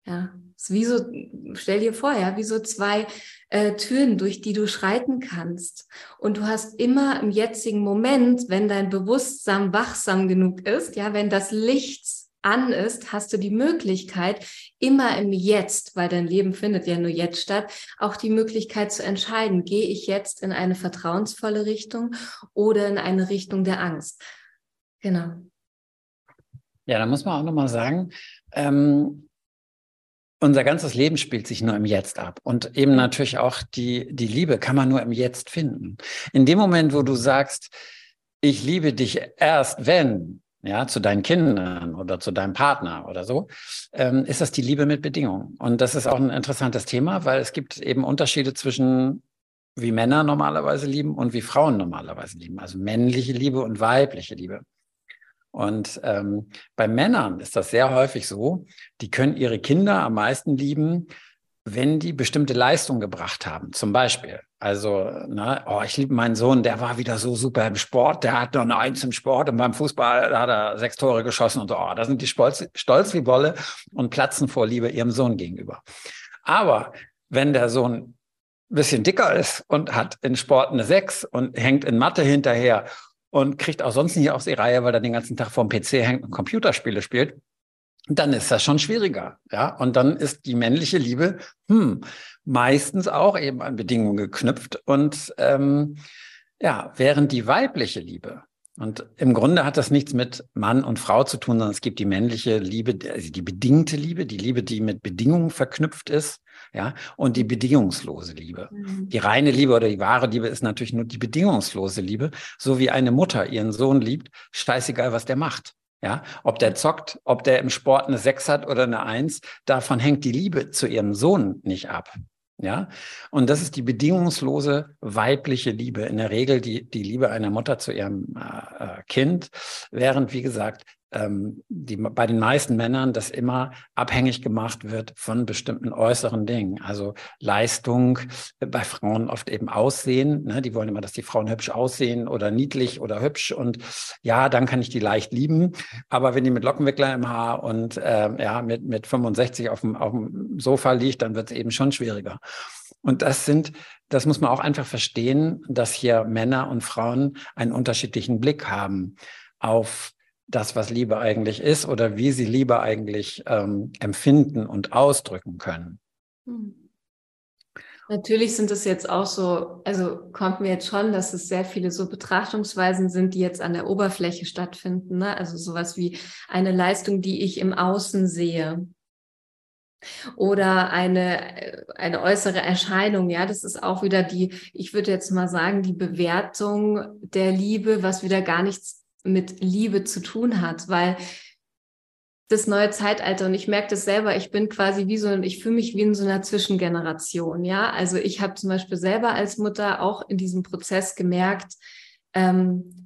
Ja, ist wie so, stell dir vor, ja, wie so zwei äh, Türen, durch die du schreiten kannst. Und du hast immer im jetzigen Moment, wenn dein Bewusstsein wachsam genug ist, ja, wenn das Licht an ist, hast du die Möglichkeit, immer im Jetzt, weil dein Leben findet ja nur jetzt statt, auch die Möglichkeit zu entscheiden, gehe ich jetzt in eine vertrauensvolle Richtung oder in eine Richtung der Angst. Genau. Ja, da muss man auch nochmal sagen, ähm, unser ganzes Leben spielt sich nur im Jetzt ab. Und eben natürlich auch die, die Liebe kann man nur im Jetzt finden. In dem Moment, wo du sagst, ich liebe dich erst, wenn, ja, zu deinen Kindern oder zu deinem Partner oder so, ähm, ist das die Liebe mit Bedingungen. Und das ist auch ein interessantes Thema, weil es gibt eben Unterschiede zwischen wie Männer normalerweise lieben und wie Frauen normalerweise lieben. Also männliche Liebe und weibliche Liebe. Und ähm, bei Männern ist das sehr häufig so, die können ihre Kinder am meisten lieben, wenn die bestimmte Leistung gebracht haben. Zum Beispiel, also, ne, oh, ich liebe meinen Sohn, der war wieder so super im Sport, der hat noch eine Eins im Sport und beim Fußball hat er sechs Tore geschossen und so, oh, da sind die stolz, stolz wie Wolle und platzen vor Liebe ihrem Sohn gegenüber. Aber wenn der Sohn ein bisschen dicker ist und hat in Sport eine Sechs und hängt in Mathe hinterher und kriegt auch sonst nicht aus die Reihe, weil er den ganzen Tag vorm PC hängt und Computerspiele spielt, dann ist das schon schwieriger. Ja, und dann ist die männliche Liebe hm, meistens auch eben an Bedingungen geknüpft. Und ähm, ja, während die weibliche Liebe, und im Grunde hat das nichts mit Mann und Frau zu tun, sondern es gibt die männliche Liebe, also die bedingte Liebe, die Liebe, die mit Bedingungen verknüpft ist, ja, und die bedingungslose Liebe. Mhm. Die reine Liebe oder die wahre Liebe ist natürlich nur die bedingungslose Liebe, so wie eine Mutter ihren Sohn liebt, scheißegal, was der macht. Ja, ob der zockt, ob der im Sport eine Sechs hat oder eine Eins, davon hängt die Liebe zu ihrem Sohn nicht ab. Ja, und das ist die bedingungslose weibliche Liebe, in der Regel die, die Liebe einer Mutter zu ihrem äh, äh Kind, während, wie gesagt, ähm, die, bei den meisten Männern das immer abhängig gemacht wird von bestimmten äußeren Dingen. Also Leistung, äh, bei Frauen oft eben Aussehen. Ne? Die wollen immer, dass die Frauen hübsch aussehen oder niedlich oder hübsch. Und ja, dann kann ich die leicht lieben. Aber wenn die mit Lockenwickler im Haar und äh, ja, mit, mit 65 auf dem, auf dem Sofa liegt, dann wird es eben schon schwieriger. Und das sind, das muss man auch einfach verstehen, dass hier Männer und Frauen einen unterschiedlichen Blick haben auf das, was Liebe eigentlich ist oder wie sie Liebe eigentlich ähm, empfinden und ausdrücken können. Hm. Natürlich sind es jetzt auch so, also kommt mir jetzt schon, dass es sehr viele so Betrachtungsweisen sind, die jetzt an der Oberfläche stattfinden. Ne? Also sowas wie eine Leistung, die ich im Außen sehe. Oder eine, eine äußere Erscheinung, ja, das ist auch wieder die, ich würde jetzt mal sagen, die Bewertung der Liebe, was wieder gar nichts mit Liebe zu tun hat, weil das neue Zeitalter und ich merke das selber, ich bin quasi wie so, ich fühle mich wie in so einer Zwischengeneration, ja. Also ich habe zum Beispiel selber als Mutter auch in diesem Prozess gemerkt, ähm,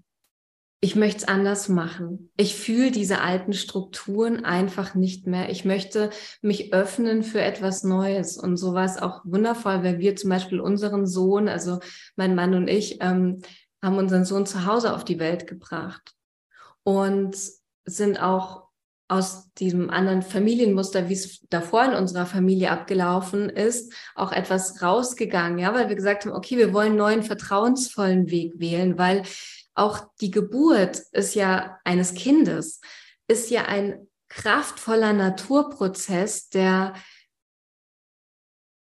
ich möchte es anders machen. Ich fühle diese alten Strukturen einfach nicht mehr. Ich möchte mich öffnen für etwas Neues. Und so war es auch wundervoll, weil wir zum Beispiel unseren Sohn, also mein Mann und ich, ähm, haben unseren Sohn zu Hause auf die Welt gebracht und sind auch aus diesem anderen Familienmuster, wie es davor in unserer Familie abgelaufen ist, auch etwas rausgegangen, ja, weil wir gesagt haben, okay, wir wollen einen neuen vertrauensvollen Weg wählen, weil auch die Geburt ist ja eines Kindes, ist ja ein kraftvoller Naturprozess, der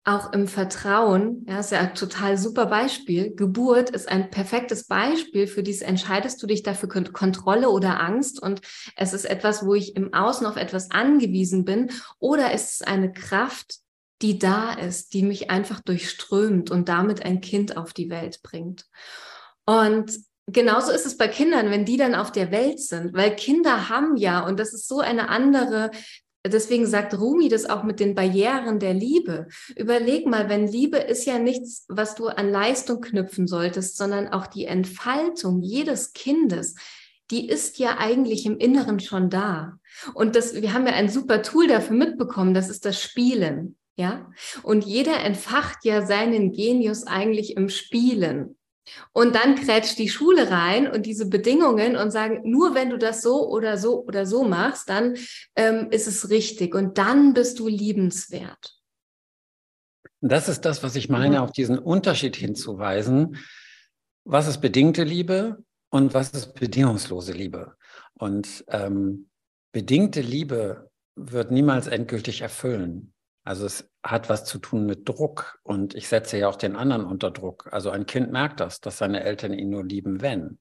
auch im Vertrauen, ja, ist ja ein total super Beispiel. Geburt ist ein perfektes Beispiel für dieses, entscheidest du dich dafür Kontrolle oder Angst und es ist etwas, wo ich im Außen auf etwas angewiesen bin oder ist es eine Kraft, die da ist, die mich einfach durchströmt und damit ein Kind auf die Welt bringt. Und genauso ist es bei Kindern, wenn die dann auf der Welt sind, weil Kinder haben ja, und das ist so eine andere Deswegen sagt Rumi das auch mit den Barrieren der Liebe. Überleg mal, wenn Liebe ist ja nichts, was du an Leistung knüpfen solltest, sondern auch die Entfaltung jedes Kindes, die ist ja eigentlich im Inneren schon da. Und das, wir haben ja ein super Tool dafür mitbekommen, das ist das Spielen. Ja, und jeder entfacht ja seinen Genius eigentlich im Spielen. Und dann krätscht die Schule rein und diese Bedingungen und sagen, nur wenn du das so oder so oder so machst, dann ähm, ist es richtig und dann bist du liebenswert. Das ist das, was ich meine, auf diesen Unterschied hinzuweisen. Was ist bedingte Liebe und was ist bedingungslose Liebe? Und ähm, bedingte Liebe wird niemals endgültig erfüllen. Also es hat was zu tun mit Druck und ich setze ja auch den anderen unter Druck. Also ein Kind merkt das, dass seine Eltern ihn nur lieben, wenn.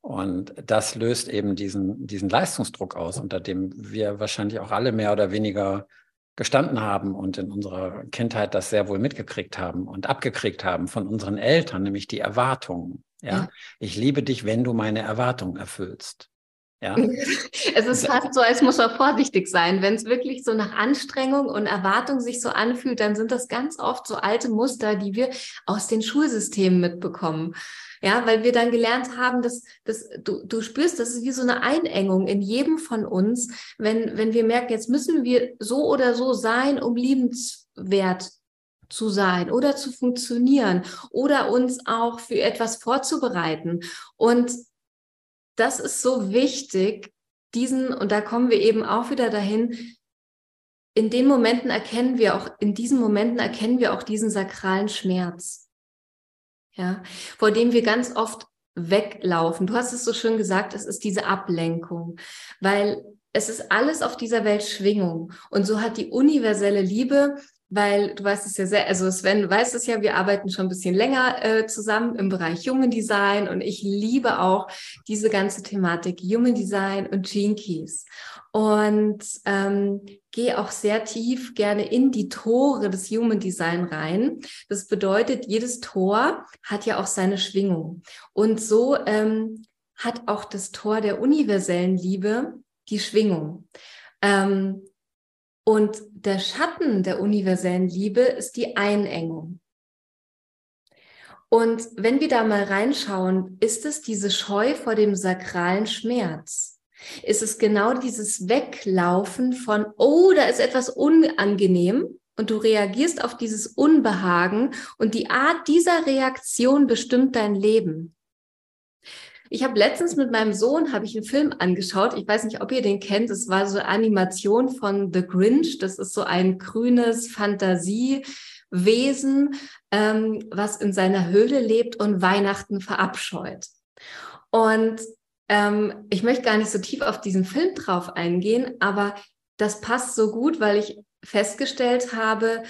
Und das löst eben diesen, diesen Leistungsdruck aus, unter dem wir wahrscheinlich auch alle mehr oder weniger gestanden haben und in unserer Kindheit das sehr wohl mitgekriegt haben und abgekriegt haben von unseren Eltern, nämlich die Erwartungen. Ja, ja. ich liebe dich, wenn du meine Erwartungen erfüllst. Ja. Es ist fast so, als muss man vorsichtig sein. Wenn es wirklich so nach Anstrengung und Erwartung sich so anfühlt, dann sind das ganz oft so alte Muster, die wir aus den Schulsystemen mitbekommen. Ja, weil wir dann gelernt haben, dass, dass du, du spürst, das ist wie so eine Einengung in jedem von uns, wenn, wenn wir merken, jetzt müssen wir so oder so sein, um liebenswert zu sein oder zu funktionieren oder uns auch für etwas vorzubereiten. Und das ist so wichtig, diesen, und da kommen wir eben auch wieder dahin, in den Momenten erkennen wir auch, in diesen Momenten erkennen wir auch diesen sakralen Schmerz. Ja, vor dem wir ganz oft weglaufen. Du hast es so schön gesagt, es ist diese Ablenkung, weil es ist alles auf dieser Welt Schwingung. Und so hat die universelle Liebe weil du weißt es ja sehr, also Sven, du weißt es ja, wir arbeiten schon ein bisschen länger äh, zusammen im Bereich Human Design und ich liebe auch diese ganze Thematik Human Design und Gene Keys und ähm, gehe auch sehr tief gerne in die Tore des Human Design rein. Das bedeutet, jedes Tor hat ja auch seine Schwingung und so ähm, hat auch das Tor der universellen Liebe die Schwingung. Ähm, und der Schatten der universellen Liebe ist die Einengung. Und wenn wir da mal reinschauen, ist es diese Scheu vor dem sakralen Schmerz? Ist es genau dieses Weglaufen von, oh, da ist etwas unangenehm und du reagierst auf dieses Unbehagen und die Art dieser Reaktion bestimmt dein Leben. Ich habe letztens mit meinem Sohn habe ich einen Film angeschaut. Ich weiß nicht, ob ihr den kennt. Es war so eine Animation von The Grinch. Das ist so ein grünes Fantasiewesen, ähm, was in seiner Höhle lebt und Weihnachten verabscheut. Und ähm, ich möchte gar nicht so tief auf diesen Film drauf eingehen, aber das passt so gut, weil ich festgestellt habe,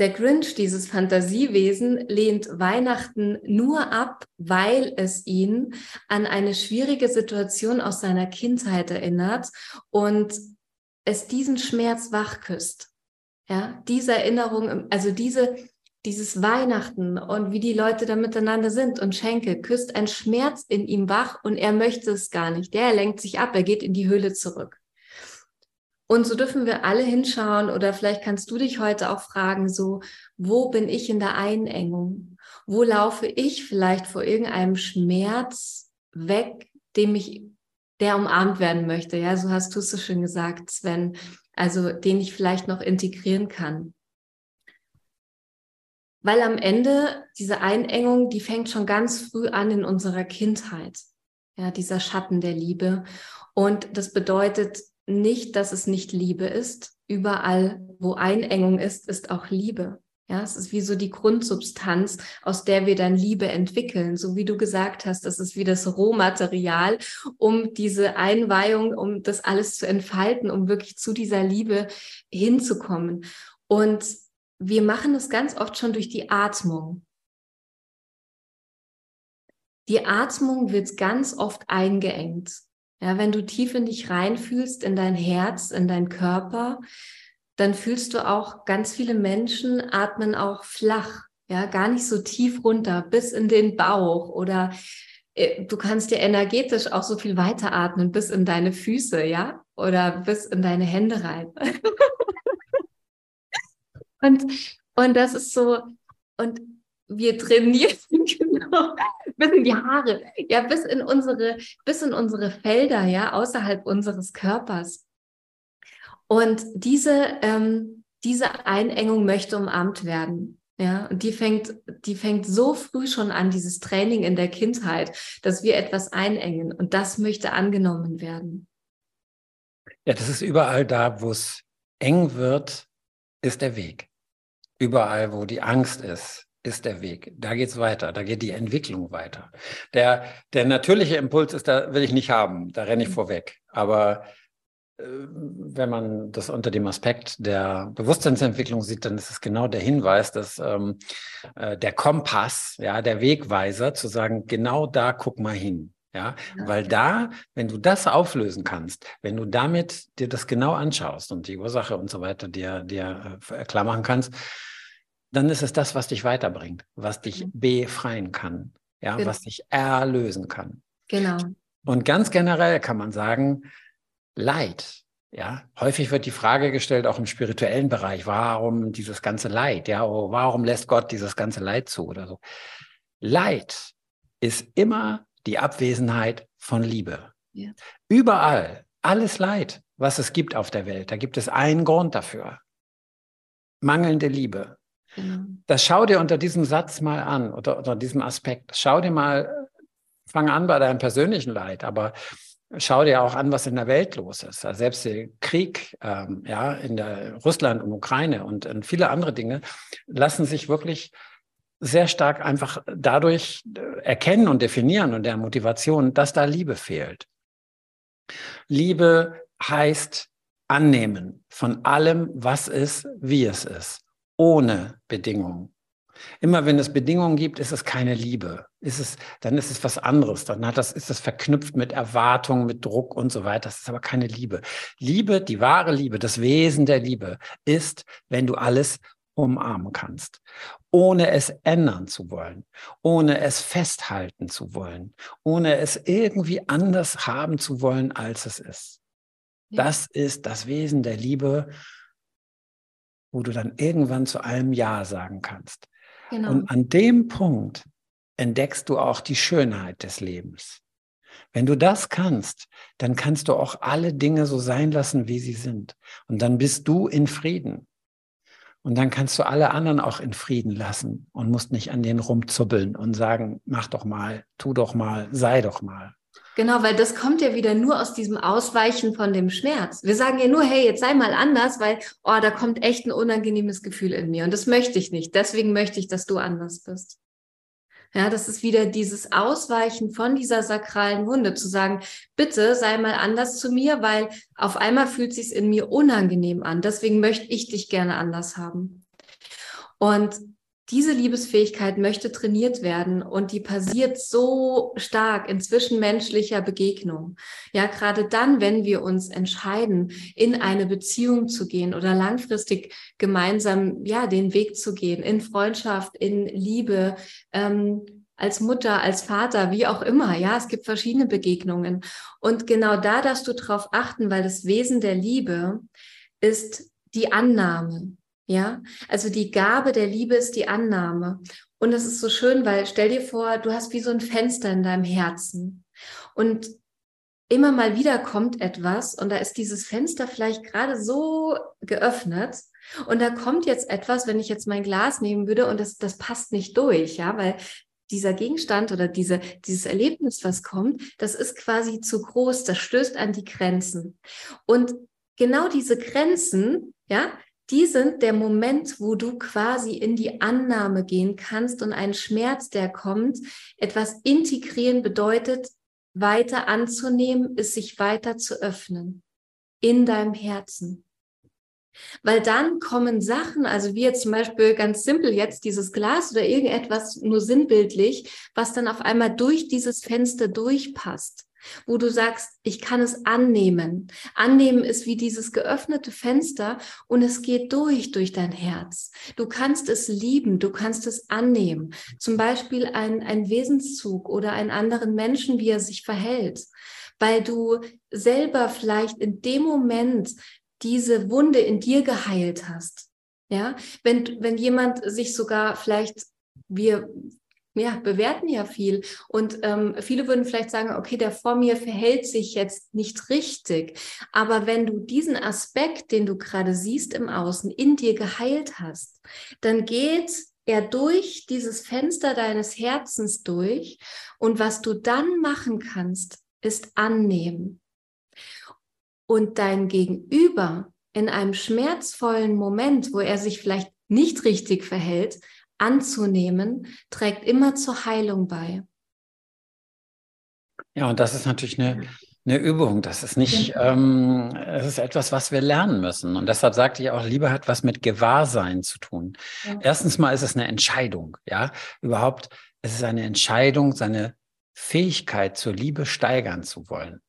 der Grinch, dieses Fantasiewesen, lehnt Weihnachten nur ab, weil es ihn an eine schwierige Situation aus seiner Kindheit erinnert und es diesen Schmerz wachküsst. Ja, diese Erinnerung, also diese, dieses Weihnachten und wie die Leute da miteinander sind und Schenke, küsst ein Schmerz in ihm wach und er möchte es gar nicht. Der lenkt sich ab, er geht in die Höhle zurück. Und so dürfen wir alle hinschauen oder vielleicht kannst du dich heute auch fragen, so, wo bin ich in der Einengung? Wo laufe ich vielleicht vor irgendeinem Schmerz weg, dem ich, der umarmt werden möchte? Ja, so hast du es so schön gesagt, Sven. Also, den ich vielleicht noch integrieren kann. Weil am Ende diese Einengung, die fängt schon ganz früh an in unserer Kindheit. Ja, dieser Schatten der Liebe. Und das bedeutet, nicht, dass es nicht Liebe ist. Überall, wo Einengung ist, ist auch Liebe. Ja, es ist wie so die Grundsubstanz, aus der wir dann Liebe entwickeln. So wie du gesagt hast, das ist wie das Rohmaterial, um diese Einweihung, um das alles zu entfalten, um wirklich zu dieser Liebe hinzukommen. Und wir machen es ganz oft schon durch die Atmung. Die Atmung wird ganz oft eingeengt. Ja, wenn du tief in dich reinfühlst, in dein Herz, in deinen Körper, dann fühlst du auch, ganz viele Menschen atmen auch flach, ja, gar nicht so tief runter, bis in den Bauch oder äh, du kannst dir energetisch auch so viel weiter atmen, bis in deine Füße, ja, oder bis in deine Hände rein. und, und das ist so, und wir trainieren genau, bis in die Haare, ja, bis in unsere, bis in unsere Felder, ja, außerhalb unseres Körpers. Und diese, ähm, diese Einengung möchte umarmt werden. Ja, und die fängt, die fängt so früh schon an, dieses Training in der Kindheit, dass wir etwas einengen und das möchte angenommen werden. Ja, das ist überall da, wo es eng wird, ist der Weg. Überall, wo die Angst ist, ist der Weg. Da geht's weiter, da geht die Entwicklung weiter. Der, der natürliche Impuls ist, da will ich nicht haben, da renne ich mhm. vorweg. Aber äh, wenn man das unter dem Aspekt der Bewusstseinsentwicklung sieht, dann ist es genau der Hinweis, dass ähm, äh, der Kompass, ja, der Wegweiser, zu sagen, genau da guck mal hin. Ja, ja, weil da, wenn du das auflösen kannst, wenn du damit dir das genau anschaust und die Ursache und so weiter dir, dir äh, klar machen kannst, dann ist es das, was dich weiterbringt, was dich mhm. befreien kann, ja, genau. was dich erlösen kann. Genau. Und ganz generell kann man sagen, Leid, ja, häufig wird die Frage gestellt, auch im spirituellen Bereich, warum dieses ganze Leid, ja, oh, warum lässt Gott dieses ganze Leid zu oder so. Leid ist immer die Abwesenheit von Liebe. Ja. Überall, alles Leid, was es gibt auf der Welt, da gibt es einen Grund dafür. Mangelnde Liebe. Genau. Das schau dir unter diesem Satz mal an oder unter diesem Aspekt. Schau dir mal, fang an bei deinem persönlichen Leid, aber schau dir auch an, was in der Welt los ist. Also selbst der Krieg ähm, ja, in der Russland und Ukraine und, und viele andere Dinge lassen sich wirklich sehr stark einfach dadurch äh, erkennen und definieren und der Motivation, dass da Liebe fehlt. Liebe heißt annehmen von allem, was ist, wie es ist ohne Bedingungen. Immer wenn es Bedingungen gibt, ist es keine Liebe. Ist es, dann ist es was anderes. Dann hat das, ist es verknüpft mit Erwartungen, mit Druck und so weiter. Das ist aber keine Liebe. Liebe, die wahre Liebe, das Wesen der Liebe ist, wenn du alles umarmen kannst, ohne es ändern zu wollen, ohne es festhalten zu wollen, ohne es irgendwie anders haben zu wollen, als es ist. Ja. Das ist das Wesen der Liebe wo du dann irgendwann zu allem Ja sagen kannst. Genau. Und an dem Punkt entdeckst du auch die Schönheit des Lebens. Wenn du das kannst, dann kannst du auch alle Dinge so sein lassen, wie sie sind. Und dann bist du in Frieden. Und dann kannst du alle anderen auch in Frieden lassen und musst nicht an denen rumzubbeln und sagen, mach doch mal, tu doch mal, sei doch mal. Genau, weil das kommt ja wieder nur aus diesem Ausweichen von dem Schmerz. Wir sagen ja nur, hey, jetzt sei mal anders, weil, oh, da kommt echt ein unangenehmes Gefühl in mir und das möchte ich nicht. Deswegen möchte ich, dass du anders bist. Ja, das ist wieder dieses Ausweichen von dieser sakralen Wunde, zu sagen, bitte sei mal anders zu mir, weil auf einmal fühlt sich's in mir unangenehm an. Deswegen möchte ich dich gerne anders haben. Und diese Liebesfähigkeit möchte trainiert werden und die passiert so stark in zwischenmenschlicher Begegnung. Ja, gerade dann, wenn wir uns entscheiden, in eine Beziehung zu gehen oder langfristig gemeinsam, ja, den Weg zu gehen, in Freundschaft, in Liebe, ähm, als Mutter, als Vater, wie auch immer. Ja, es gibt verschiedene Begegnungen. Und genau da darfst du drauf achten, weil das Wesen der Liebe ist die Annahme. Ja, also die Gabe der Liebe ist die Annahme. Und das ist so schön, weil stell dir vor, du hast wie so ein Fenster in deinem Herzen. Und immer mal wieder kommt etwas und da ist dieses Fenster vielleicht gerade so geöffnet und da kommt jetzt etwas, wenn ich jetzt mein Glas nehmen würde und das, das passt nicht durch, ja, weil dieser Gegenstand oder diese, dieses Erlebnis, was kommt, das ist quasi zu groß, das stößt an die Grenzen. Und genau diese Grenzen, ja, die sind der Moment, wo du quasi in die Annahme gehen kannst und ein Schmerz, der kommt, etwas integrieren bedeutet, weiter anzunehmen, ist sich weiter zu öffnen in deinem Herzen. Weil dann kommen Sachen, also wie jetzt zum Beispiel ganz simpel jetzt dieses Glas oder irgendetwas nur sinnbildlich, was dann auf einmal durch dieses Fenster durchpasst wo du sagst, ich kann es annehmen. Annehmen ist wie dieses geöffnete Fenster und es geht durch, durch dein Herz. Du kannst es lieben, du kannst es annehmen. Zum Beispiel ein, ein Wesenszug oder einen anderen Menschen, wie er sich verhält, weil du selber vielleicht in dem Moment diese Wunde in dir geheilt hast. Ja, wenn, wenn jemand sich sogar vielleicht, wir ja, bewerten ja viel. Und ähm, viele würden vielleicht sagen, okay, der vor mir verhält sich jetzt nicht richtig. Aber wenn du diesen Aspekt, den du gerade siehst im Außen, in dir geheilt hast, dann geht er durch dieses Fenster deines Herzens durch. Und was du dann machen kannst, ist annehmen. Und dein Gegenüber in einem schmerzvollen Moment, wo er sich vielleicht nicht richtig verhält, anzunehmen, trägt immer zur Heilung bei. Ja, und das ist natürlich eine, eine Übung. Das ist nicht, ja. ähm, es ist etwas, was wir lernen müssen. Und deshalb sagte ich auch, Liebe hat was mit Gewahrsein zu tun. Ja. Erstens mal ist es eine Entscheidung, ja. Überhaupt, es ist eine Entscheidung, seine Fähigkeit zur Liebe steigern zu wollen.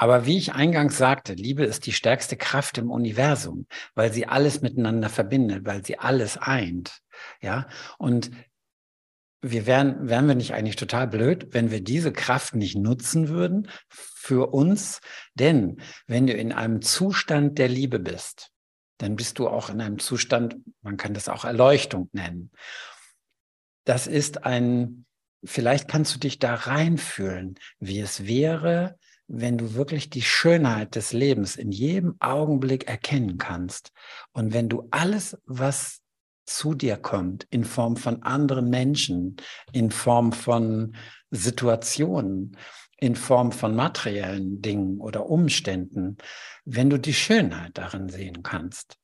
Aber wie ich eingangs sagte, Liebe ist die stärkste Kraft im Universum, weil sie alles miteinander verbindet, weil sie alles eint. Ja, und wir wären, wären wir nicht eigentlich total blöd, wenn wir diese Kraft nicht nutzen würden für uns? Denn wenn du in einem Zustand der Liebe bist, dann bist du auch in einem Zustand, man kann das auch Erleuchtung nennen. Das ist ein, vielleicht kannst du dich da reinfühlen, wie es wäre, wenn du wirklich die Schönheit des Lebens in jedem Augenblick erkennen kannst und wenn du alles, was zu dir kommt, in Form von anderen Menschen, in Form von Situationen, in Form von materiellen Dingen oder Umständen, wenn du die Schönheit darin sehen kannst.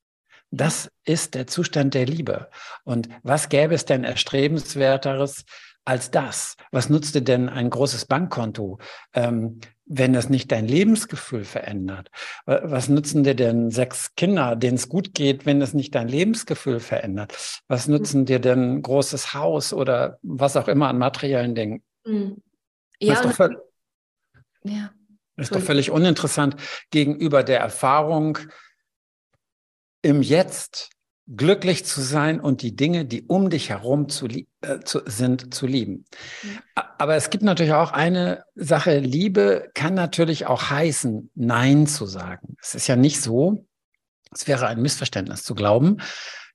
Das ist der Zustand der Liebe. Und was gäbe es denn erstrebenswerteres als das? Was nutzte denn ein großes Bankkonto, ähm, wenn es nicht dein Lebensgefühl verändert? Was nutzen dir denn sechs Kinder, denen es gut geht, wenn es nicht dein Lebensgefühl verändert? Was hm. nutzen dir denn ein großes Haus oder was auch immer an materiellen Dingen? Mhm. Ja, ist, doch, ja. ist doch völlig uninteressant gegenüber der Erfahrung im Jetzt glücklich zu sein und die Dinge, die um dich herum zu, äh, zu, sind, zu lieben. Aber es gibt natürlich auch eine Sache, Liebe kann natürlich auch heißen, Nein zu sagen. Es ist ja nicht so, es wäre ein Missverständnis zu glauben,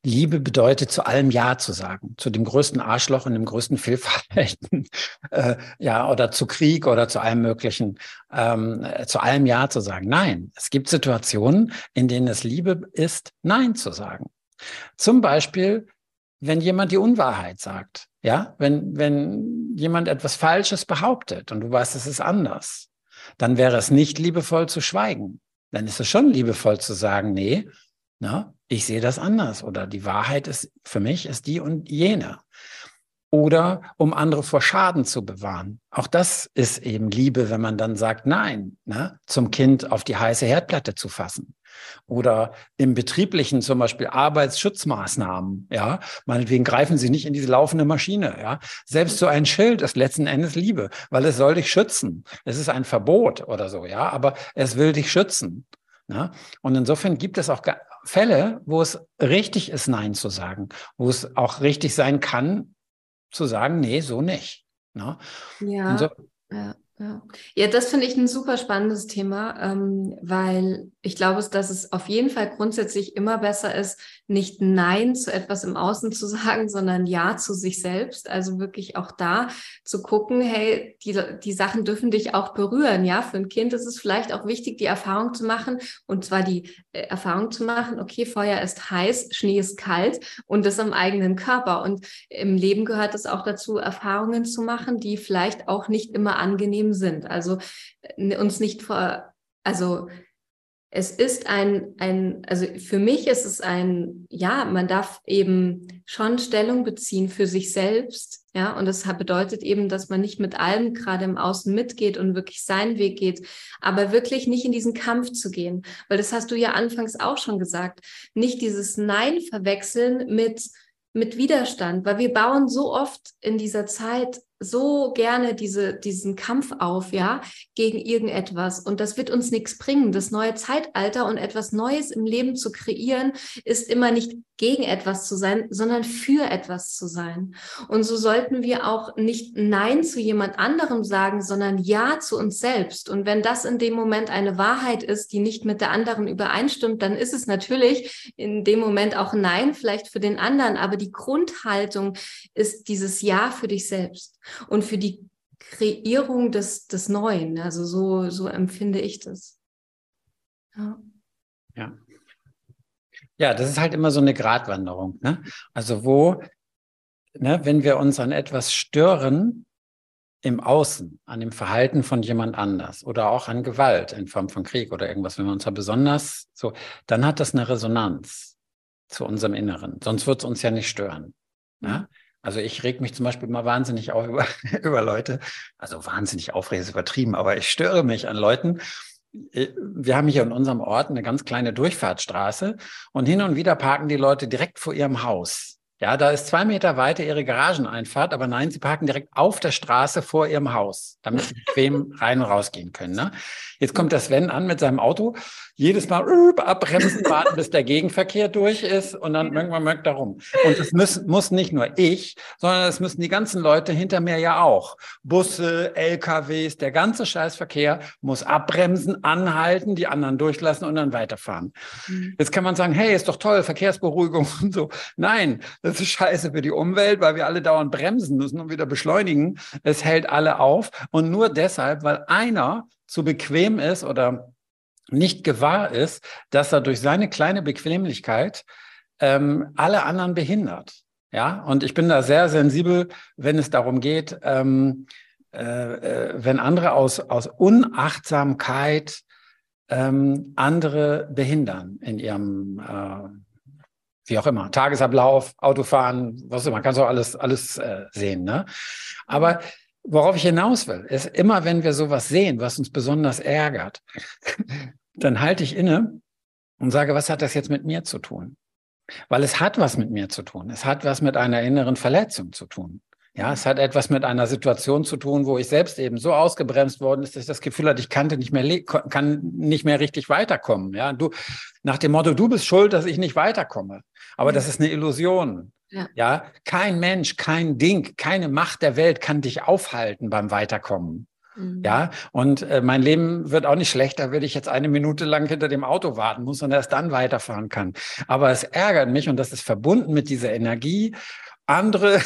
Liebe bedeutet, zu allem Ja zu sagen, zu dem größten Arschloch und dem größten Fehlverhalten, äh, ja, oder zu Krieg oder zu allem Möglichen, ähm, zu allem Ja zu sagen. Nein, es gibt Situationen, in denen es Liebe ist, Nein zu sagen. Zum Beispiel, wenn jemand die Unwahrheit sagt, ja, wenn, wenn jemand etwas Falsches behauptet und du weißt, es ist anders, dann wäre es nicht liebevoll zu schweigen. Dann ist es schon liebevoll zu sagen, nee, na, ich sehe das anders oder die Wahrheit ist für mich ist die und jene. Oder um andere vor Schaden zu bewahren. Auch das ist eben Liebe, wenn man dann sagt, nein, ne, zum Kind auf die heiße Herdplatte zu fassen oder im betrieblichen zum Beispiel Arbeitsschutzmaßnahmen, ja, meinetwegen greifen Sie nicht in diese laufende Maschine, ja. Selbst so ein Schild ist letzten Endes Liebe, weil es soll dich schützen. Es ist ein Verbot oder so, ja, aber es will dich schützen. Ja? Und insofern gibt es auch Fälle, wo es richtig ist, Nein zu sagen, wo es auch richtig sein kann, zu sagen, nee, so nicht. Ne? Ja, so, ja. Ja, ja das finde ich ein super spannendes Thema, ähm, weil ich glaube, dass es auf jeden Fall grundsätzlich immer besser ist, nicht Nein zu etwas im Außen zu sagen, sondern Ja zu sich selbst. Also wirklich auch da zu gucken, hey, die, die Sachen dürfen dich auch berühren. Ja, für ein Kind ist es vielleicht auch wichtig, die Erfahrung zu machen und zwar die äh, Erfahrung zu machen, okay, Feuer ist heiß, Schnee ist kalt und das am eigenen Körper. Und im Leben gehört es auch dazu, Erfahrungen zu machen, die vielleicht auch nicht immer angenehm sind. Also äh, uns nicht vor, also es ist ein, ein, also für mich ist es ein, ja, man darf eben schon Stellung beziehen für sich selbst, ja, und das bedeutet eben, dass man nicht mit allem gerade im Außen mitgeht und wirklich seinen Weg geht, aber wirklich nicht in diesen Kampf zu gehen, weil das hast du ja anfangs auch schon gesagt, nicht dieses Nein verwechseln mit, mit Widerstand, weil wir bauen so oft in dieser Zeit so gerne diese, diesen Kampf auf, ja, gegen irgendetwas. Und das wird uns nichts bringen. Das neue Zeitalter und etwas Neues im Leben zu kreieren, ist immer nicht gegen etwas zu sein, sondern für etwas zu sein. Und so sollten wir auch nicht Nein zu jemand anderem sagen, sondern Ja zu uns selbst. Und wenn das in dem Moment eine Wahrheit ist, die nicht mit der anderen übereinstimmt, dann ist es natürlich in dem Moment auch Nein, vielleicht für den anderen. Aber die Grundhaltung ist dieses Ja für dich selbst und für die Kreierung des, des Neuen. Also so, so empfinde ich das. Ja. ja. Ja, das ist halt immer so eine Gratwanderung. Ne? Also wo, ne, wenn wir uns an etwas stören im Außen, an dem Verhalten von jemand anders oder auch an Gewalt in Form von Krieg oder irgendwas, wenn wir uns da besonders so, dann hat das eine Resonanz zu unserem Inneren. Sonst wird es uns ja nicht stören. Ne? Also ich reg mich zum Beispiel mal wahnsinnig auf über, über Leute. Also wahnsinnig aufregen ist übertrieben, aber ich störe mich an Leuten. Äh, wir haben hier in unserem Ort eine ganz kleine Durchfahrtsstraße und hin und wieder parken die Leute direkt vor ihrem Haus. Ja, da ist zwei Meter weiter ihre Garageneinfahrt, aber nein, sie parken direkt auf der Straße vor ihrem Haus, damit sie bequem rein und rausgehen können. Ne? Jetzt kommt der Sven an mit seinem Auto, jedes Mal äh, abbremsen, warten, bis der Gegenverkehr durch ist und dann irgendwann mögt er rum. Und das muss, muss nicht nur ich, sondern es müssen die ganzen Leute hinter mir ja auch. Busse, LKWs, der ganze Scheißverkehr muss abbremsen, anhalten, die anderen durchlassen und dann weiterfahren. Mhm. Jetzt kann man sagen, hey, ist doch toll, Verkehrsberuhigung und so. Nein, das ist scheiße für die Umwelt, weil wir alle dauernd bremsen müssen und wieder beschleunigen. Es hält alle auf. Und nur deshalb, weil einer zu bequem ist oder nicht gewahr ist, dass er durch seine kleine Bequemlichkeit ähm, alle anderen behindert. Ja, und ich bin da sehr sensibel, wenn es darum geht, ähm, äh, äh, wenn andere aus, aus Unachtsamkeit ähm, andere behindern in ihrem äh, wie auch immer, Tagesablauf, Autofahren, was immer, kannst du alles, alles äh, sehen. Ne? Aber worauf ich hinaus will, ist immer, wenn wir sowas sehen, was uns besonders ärgert, dann halte ich inne und sage, was hat das jetzt mit mir zu tun? Weil es hat was mit mir zu tun. Es hat was mit einer inneren Verletzung zu tun. Ja, es hat etwas mit einer Situation zu tun, wo ich selbst eben so ausgebremst worden ist, dass ich das Gefühl hatte, ich kannte nicht mehr, kann nicht mehr richtig weiterkommen. Ja, du, nach dem Motto, du bist schuld, dass ich nicht weiterkomme. Aber das ist eine Illusion. Ja. ja, kein Mensch, kein Ding, keine Macht der Welt kann dich aufhalten beim Weiterkommen. Mhm. Ja, und äh, mein Leben wird auch nicht schlechter, wenn ich jetzt eine Minute lang hinter dem Auto warten muss und erst dann weiterfahren kann. Aber es ärgert mich und das ist verbunden mit dieser Energie andere,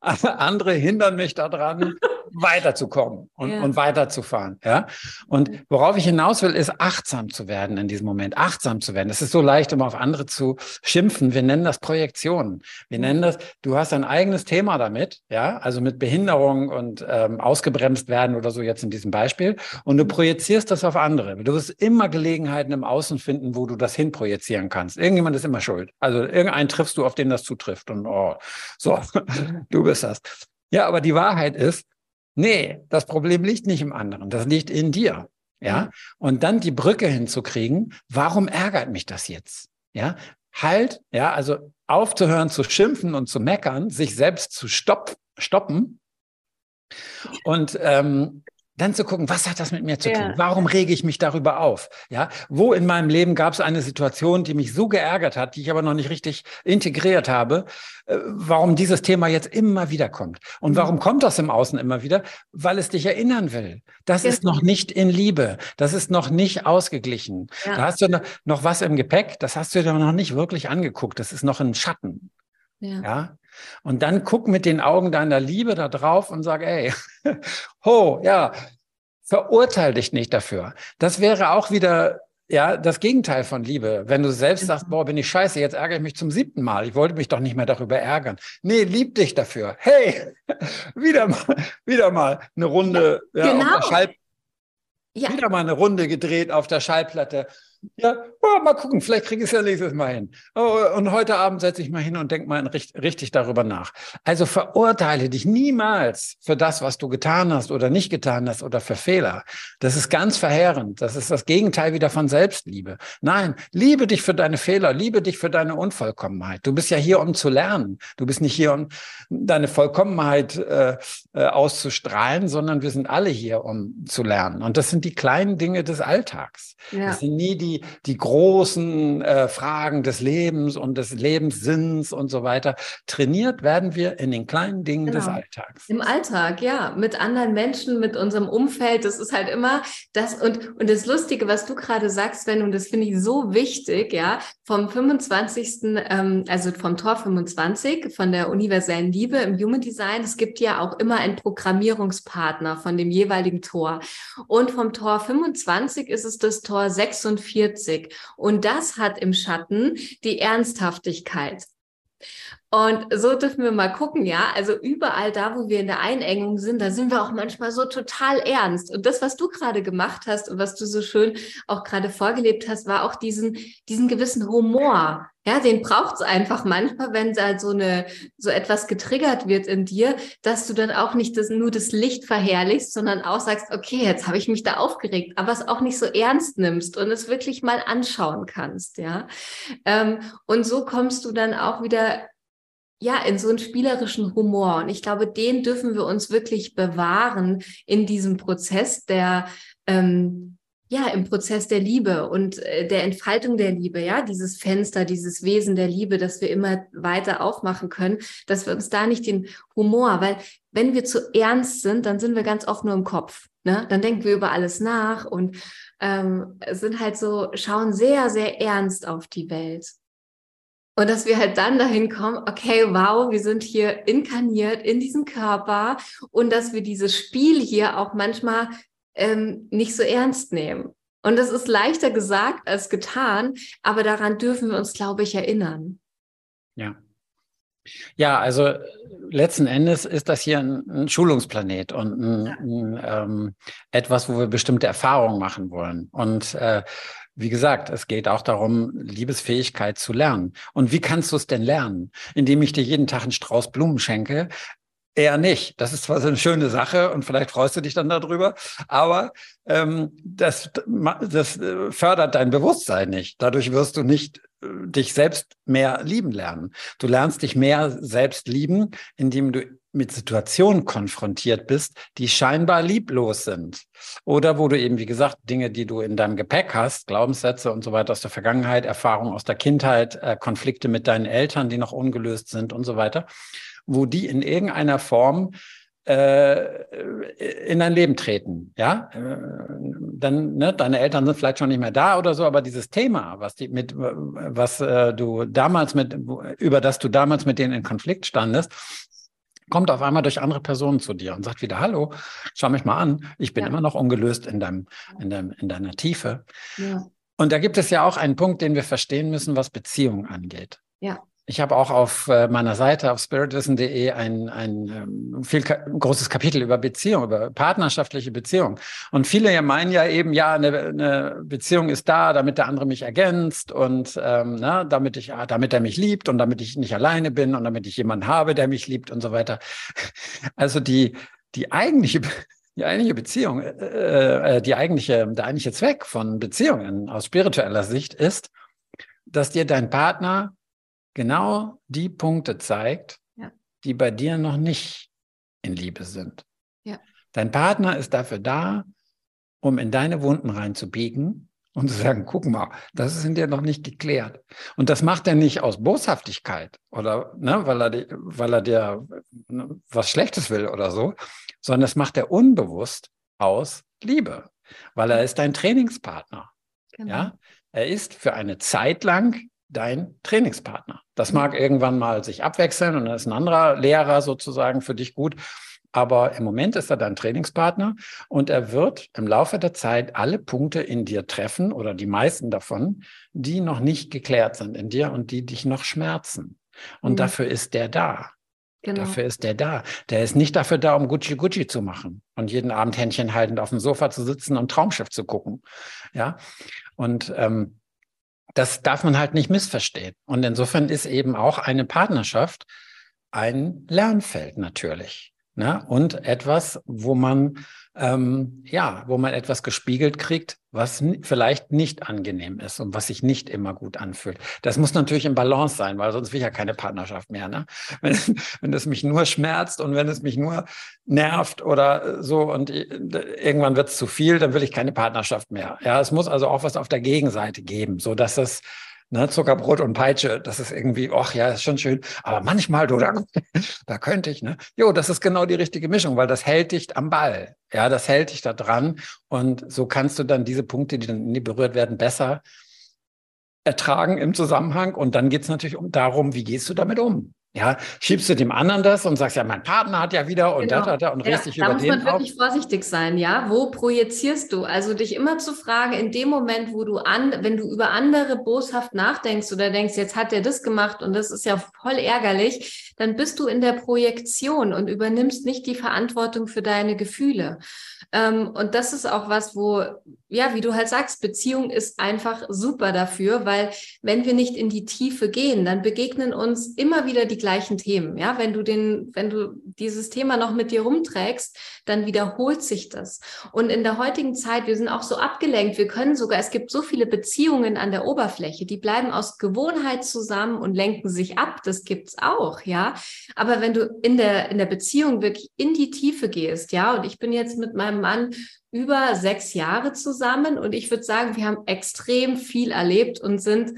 andere hindern mich daran, weiterzukommen und, ja. und weiterzufahren. Ja? Und worauf ich hinaus will, ist achtsam zu werden in diesem Moment, achtsam zu werden. Es ist so leicht, um auf andere zu schimpfen. Wir nennen das Projektionen. Wir nennen das, du hast ein eigenes Thema damit, ja, also mit Behinderung und ähm, ausgebremst werden oder so jetzt in diesem Beispiel. Und du projizierst das auf andere. Du wirst immer Gelegenheiten im Außen finden, wo du das hinprojizieren kannst. Irgendjemand ist immer schuld. Also irgendeinen triffst du, auf den das zutrifft. Und oh, so, du bist das. Ja, aber die Wahrheit ist, Nee, das Problem liegt nicht im anderen, das liegt in dir. Ja, und dann die Brücke hinzukriegen, warum ärgert mich das jetzt? Ja, halt, ja, also aufzuhören zu schimpfen und zu meckern, sich selbst zu stopp, stoppen und ähm, dann zu gucken, was hat das mit mir zu tun? Ja. Warum rege ich mich darüber auf? Ja, wo in meinem Leben gab es eine Situation, die mich so geärgert hat, die ich aber noch nicht richtig integriert habe, äh, warum dieses Thema jetzt immer wieder kommt. Und mhm. warum kommt das im Außen immer wieder? Weil es dich erinnern will. Das ja. ist noch nicht in Liebe. Das ist noch nicht ausgeglichen. Ja. Da hast du noch was im Gepäck, das hast du dir noch nicht wirklich angeguckt. Das ist noch ein Schatten. Ja. ja. Und dann guck mit den Augen deiner Liebe da drauf und sag, ey, ho, ja, verurteil dich nicht dafür. Das wäre auch wieder ja, das Gegenteil von Liebe. Wenn du selbst sagst, mhm. boah, bin ich scheiße, jetzt ärgere ich mich zum siebten Mal. Ich wollte mich doch nicht mehr darüber ärgern. Nee, lieb dich dafür. Hey, wieder mal, wieder mal eine Runde ja, genau. auf der Schall, ja. wieder mal eine Runde gedreht auf der Schallplatte. Ja, oh, mal gucken, vielleicht kriege ich es ja nächstes Mal hin. Oh, und heute Abend setze ich mal hin und denke mal richtig, richtig darüber nach. Also verurteile dich niemals für das, was du getan hast oder nicht getan hast oder für Fehler. Das ist ganz verheerend. Das ist das Gegenteil wieder von Selbstliebe. Nein, liebe dich für deine Fehler, liebe dich für deine Unvollkommenheit. Du bist ja hier, um zu lernen. Du bist nicht hier, um deine Vollkommenheit äh, äh, auszustrahlen, sondern wir sind alle hier, um zu lernen. Und das sind die kleinen Dinge des Alltags. Ja. Das sind nie die, die großen äh, Fragen des Lebens und des Lebenssinns und so weiter. Trainiert werden wir in den kleinen Dingen genau. des Alltags. Im Alltag, ja, mit anderen Menschen, mit unserem Umfeld. Das ist halt immer das und, und das Lustige, was du gerade sagst, Sven, und das finde ich so wichtig, ja, vom 25., ähm, also vom Tor 25 von der universellen Liebe im Human Design. Es gibt ja auch immer einen Programmierungspartner von dem jeweiligen Tor. Und vom Tor 25 ist es das Tor 46. Und das hat im Schatten die Ernsthaftigkeit. Und so dürfen wir mal gucken, ja. Also überall da, wo wir in der Einengung sind, da sind wir auch manchmal so total ernst. Und das, was du gerade gemacht hast und was du so schön auch gerade vorgelebt hast, war auch diesen, diesen gewissen Humor. Ja, den braucht es einfach manchmal, wenn da so eine, so etwas getriggert wird in dir, dass du dann auch nicht das, nur das Licht verherrlichst, sondern auch sagst, okay, jetzt habe ich mich da aufgeregt, aber es auch nicht so ernst nimmst und es wirklich mal anschauen kannst, ja. Ähm, und so kommst du dann auch wieder ja, in so einen spielerischen Humor. Und ich glaube, den dürfen wir uns wirklich bewahren in diesem Prozess der, ähm, ja, im Prozess der Liebe und äh, der Entfaltung der Liebe, ja, dieses Fenster, dieses Wesen der Liebe, das wir immer weiter aufmachen können, dass wir uns da nicht den Humor, weil wenn wir zu ernst sind, dann sind wir ganz oft nur im Kopf. Ne? Dann denken wir über alles nach und ähm, sind halt so, schauen sehr, sehr ernst auf die Welt. Und dass wir halt dann dahin kommen, okay, wow, wir sind hier inkarniert in diesem Körper und dass wir dieses Spiel hier auch manchmal ähm, nicht so ernst nehmen. Und das ist leichter gesagt als getan, aber daran dürfen wir uns, glaube ich, erinnern. Ja. Ja, also letzten Endes ist das hier ein, ein Schulungsplanet und ein, ein, ähm, etwas, wo wir bestimmte Erfahrungen machen wollen. Und äh, wie gesagt, es geht auch darum, Liebesfähigkeit zu lernen. Und wie kannst du es denn lernen? Indem ich dir jeden Tag einen Strauß Blumen schenke? Eher nicht. Das ist zwar so eine schöne Sache und vielleicht freust du dich dann darüber, aber ähm, das, das äh, fördert dein Bewusstsein nicht. Dadurch wirst du nicht äh, dich selbst mehr lieben lernen. Du lernst dich mehr selbst lieben, indem du mit Situationen konfrontiert bist, die scheinbar lieblos sind. Oder wo du eben, wie gesagt, Dinge, die du in deinem Gepäck hast, Glaubenssätze und so weiter aus der Vergangenheit, Erfahrungen aus der Kindheit, äh, Konflikte mit deinen Eltern, die noch ungelöst sind und so weiter, wo die in irgendeiner Form äh, in dein Leben treten, ja, äh, dann, ne, deine Eltern sind vielleicht schon nicht mehr da oder so, aber dieses Thema, was die mit, was äh, du damals mit, über das du damals mit denen in Konflikt standest, kommt auf einmal durch andere Personen zu dir und sagt wieder, hallo, schau mich mal an, ich bin ja. immer noch ungelöst in, deinem, in, deinem, in deiner Tiefe. Ja. Und da gibt es ja auch einen Punkt, den wir verstehen müssen, was Beziehungen angeht. Ja. Ich habe auch auf äh, meiner Seite auf spiritwissen.de ein, ein ähm, viel großes Kapitel über Beziehung, über partnerschaftliche Beziehung. Und viele ja meinen ja eben, ja, eine, eine Beziehung ist da, damit der andere mich ergänzt und ähm, na, damit ich, ah, damit er mich liebt und damit ich nicht alleine bin und damit ich jemanden habe, der mich liebt und so weiter. Also die, die eigentliche die eigentliche Beziehung, äh, äh, die eigentliche, der eigentliche Zweck von Beziehungen aus spiritueller Sicht ist, dass dir dein Partner genau die Punkte zeigt, ja. die bei dir noch nicht in Liebe sind. Ja. Dein Partner ist dafür da, um in deine Wunden reinzubiegen und zu sagen, guck mal, das ist in dir noch nicht geklärt. Und das macht er nicht aus Boshaftigkeit oder ne, weil, er, weil er dir ne, was Schlechtes will oder so, sondern das macht er unbewusst aus Liebe, weil er ist dein Trainingspartner. Genau. Ja, er ist für eine Zeit lang dein Trainingspartner. Das mag irgendwann mal sich abwechseln und dann ist ein anderer Lehrer sozusagen für dich gut. Aber im Moment ist er dein Trainingspartner und er wird im Laufe der Zeit alle Punkte in dir treffen oder die meisten davon, die noch nicht geklärt sind in dir und die dich noch schmerzen. Und mhm. dafür ist der da. Genau. Dafür ist der da. Der ist nicht dafür da, um Gucci Gucci zu machen und jeden Abend Händchen haltend auf dem Sofa zu sitzen und Traumschiff zu gucken. Ja. Und ähm, das darf man halt nicht missverstehen. Und insofern ist eben auch eine Partnerschaft ein Lernfeld natürlich. Ne? Und etwas, wo man ähm, ja, wo man etwas gespiegelt kriegt, was vielleicht nicht angenehm ist und was sich nicht immer gut anfühlt. Das muss natürlich im Balance sein, weil sonst will ich ja keine Partnerschaft mehr. Ne? Wenn, wenn es mich nur schmerzt und wenn es mich nur nervt oder so und irgendwann wird es zu viel, dann will ich keine Partnerschaft mehr. Ja, es muss also auch was auf der Gegenseite geben, so dass das ne, Zuckerbrot und Peitsche, das ist irgendwie, ach ja, ist schon schön. Aber manchmal, du, da, da könnte ich, ne? Jo, das ist genau die richtige Mischung, weil das hält dich am Ball. Ja, das hält dich da dran. Und so kannst du dann diese Punkte, die dann nie berührt werden, besser ertragen im Zusammenhang. Und dann geht es natürlich um darum, wie gehst du damit um? Ja, schiebst du dem anderen das und sagst, ja, mein Partner hat ja wieder und genau. das hat er und ja, dich über den Da muss man wirklich vorsichtig sein, ja. Wo projizierst du? Also dich immer zu fragen, in dem Moment, wo du an, wenn du über andere boshaft nachdenkst oder denkst, jetzt hat er das gemacht und das ist ja voll ärgerlich, dann bist du in der Projektion und übernimmst nicht die Verantwortung für deine Gefühle. Ähm, und das ist auch was, wo, ja, wie du halt sagst, Beziehung ist einfach super dafür, weil wenn wir nicht in die Tiefe gehen, dann begegnen uns immer wieder die gleichen Themen. Ja, wenn du den, wenn du dieses Thema noch mit dir rumträgst, dann wiederholt sich das. Und in der heutigen Zeit, wir sind auch so abgelenkt. Wir können sogar, es gibt so viele Beziehungen an der Oberfläche, die bleiben aus Gewohnheit zusammen und lenken sich ab. Das gibt's auch, ja. Aber wenn du in der, in der Beziehung wirklich in die Tiefe gehst, ja, und ich bin jetzt mit meinem Mann über sechs Jahre zusammen und ich würde sagen, wir haben extrem viel erlebt und sind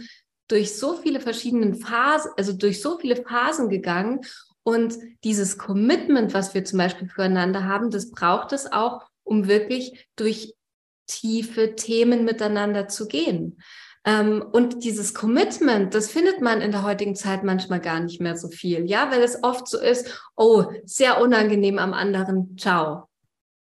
durch so viele verschiedene Phasen, also durch so viele Phasen gegangen und dieses Commitment, was wir zum Beispiel füreinander haben, das braucht es auch, um wirklich durch tiefe Themen miteinander zu gehen. Ähm, und dieses Commitment, das findet man in der heutigen Zeit manchmal gar nicht mehr so viel, ja, weil es oft so ist, oh, sehr unangenehm am anderen, ciao.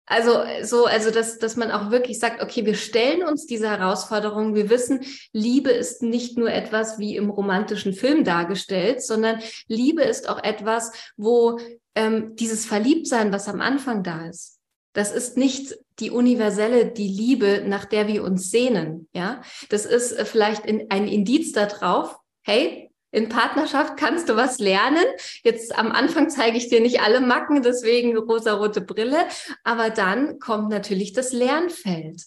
Also so, also dass, dass man auch wirklich sagt, okay, wir stellen uns diese Herausforderung. Wir wissen, Liebe ist nicht nur etwas wie im romantischen Film dargestellt, sondern Liebe ist auch etwas, wo ähm, dieses Verliebtsein, was am Anfang da ist, das ist nicht die universelle, die Liebe, nach der wir uns sehnen. Ja, das ist äh, vielleicht in, ein Indiz darauf. Hey, in Partnerschaft kannst du was lernen. Jetzt am Anfang zeige ich dir nicht alle Macken, deswegen rosa-rote Brille. Aber dann kommt natürlich das Lernfeld.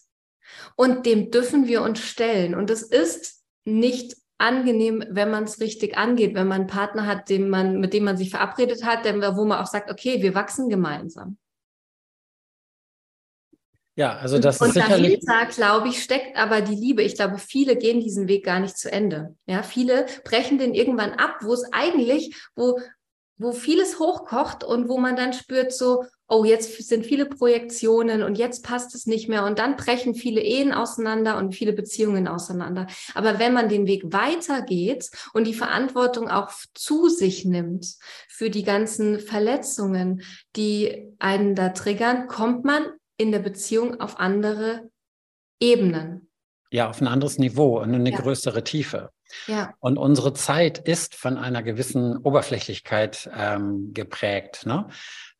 Und dem dürfen wir uns stellen. Und es ist nicht angenehm, wenn man es richtig angeht, wenn man einen Partner hat, den man, mit dem man sich verabredet hat, wo man auch sagt, okay, wir wachsen gemeinsam. Ja, also das und ist sicherlich. dahinter, glaube ich, steckt aber die Liebe. Ich glaube, viele gehen diesen Weg gar nicht zu Ende. Ja, viele brechen den irgendwann ab, wo es eigentlich, wo, wo vieles hochkocht und wo man dann spürt so, oh, jetzt sind viele Projektionen und jetzt passt es nicht mehr und dann brechen viele Ehen auseinander und viele Beziehungen auseinander. Aber wenn man den Weg weitergeht und die Verantwortung auch zu sich nimmt für die ganzen Verletzungen, die einen da triggern, kommt man in der Beziehung auf andere Ebenen. Ja, auf ein anderes Niveau und eine ja. größere Tiefe. Ja. Und unsere Zeit ist von einer gewissen Oberflächlichkeit ähm, geprägt. Ne?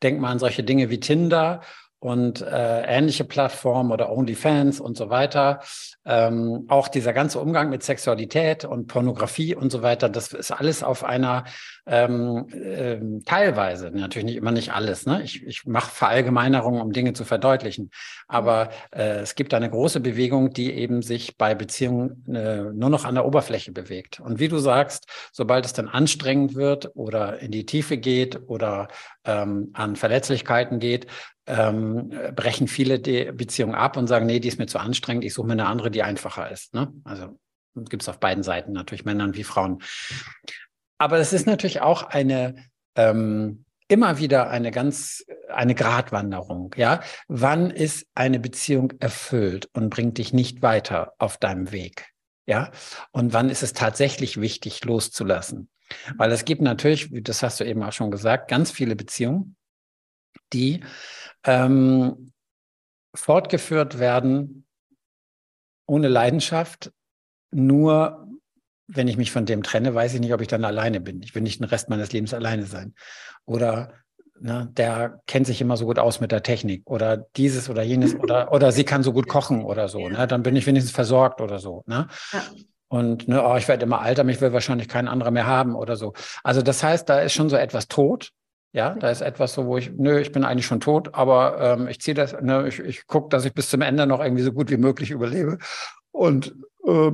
Denk mal an solche Dinge wie Tinder und äh, ähnliche Plattformen oder OnlyFans und so weiter. Ähm, auch dieser ganze Umgang mit Sexualität und Pornografie und so weiter, das ist alles auf einer ähm, äh, teilweise, natürlich nicht immer nicht alles. Ne? Ich, ich mache Verallgemeinerungen, um Dinge zu verdeutlichen. Aber äh, es gibt eine große Bewegung, die eben sich bei Beziehungen äh, nur noch an der Oberfläche bewegt. Und wie du sagst, sobald es dann anstrengend wird oder in die Tiefe geht oder ähm, an Verletzlichkeiten geht, ähm, brechen viele die Beziehung ab und sagen, nee, die ist mir zu anstrengend, ich suche mir eine andere, die einfacher ist. Ne? Also gibt es auf beiden Seiten, natürlich Männern wie Frauen. Aber es ist natürlich auch eine ähm, immer wieder eine ganz eine Gratwanderung. Ja, wann ist eine Beziehung erfüllt und bringt dich nicht weiter auf deinem Weg? Ja, und wann ist es tatsächlich wichtig loszulassen? Weil es gibt natürlich, das hast du eben auch schon gesagt, ganz viele Beziehungen, die ähm, fortgeführt werden ohne Leidenschaft, nur wenn ich mich von dem trenne, weiß ich nicht, ob ich dann alleine bin. Ich will nicht den Rest meines Lebens alleine sein. Oder ne, der kennt sich immer so gut aus mit der Technik oder dieses oder jenes oder, oder sie kann so gut kochen oder so. Ne? Dann bin ich wenigstens versorgt oder so. Ne? Ja. Und ne, oh, ich werde immer alter, mich will wahrscheinlich kein anderer mehr haben oder so. Also das heißt, da ist schon so etwas tot. Ja, da ist etwas so, wo ich, nö, ich bin eigentlich schon tot, aber ähm, ich ziehe das, ne, ich, ich gucke, dass ich bis zum Ende noch irgendwie so gut wie möglich überlebe und äh,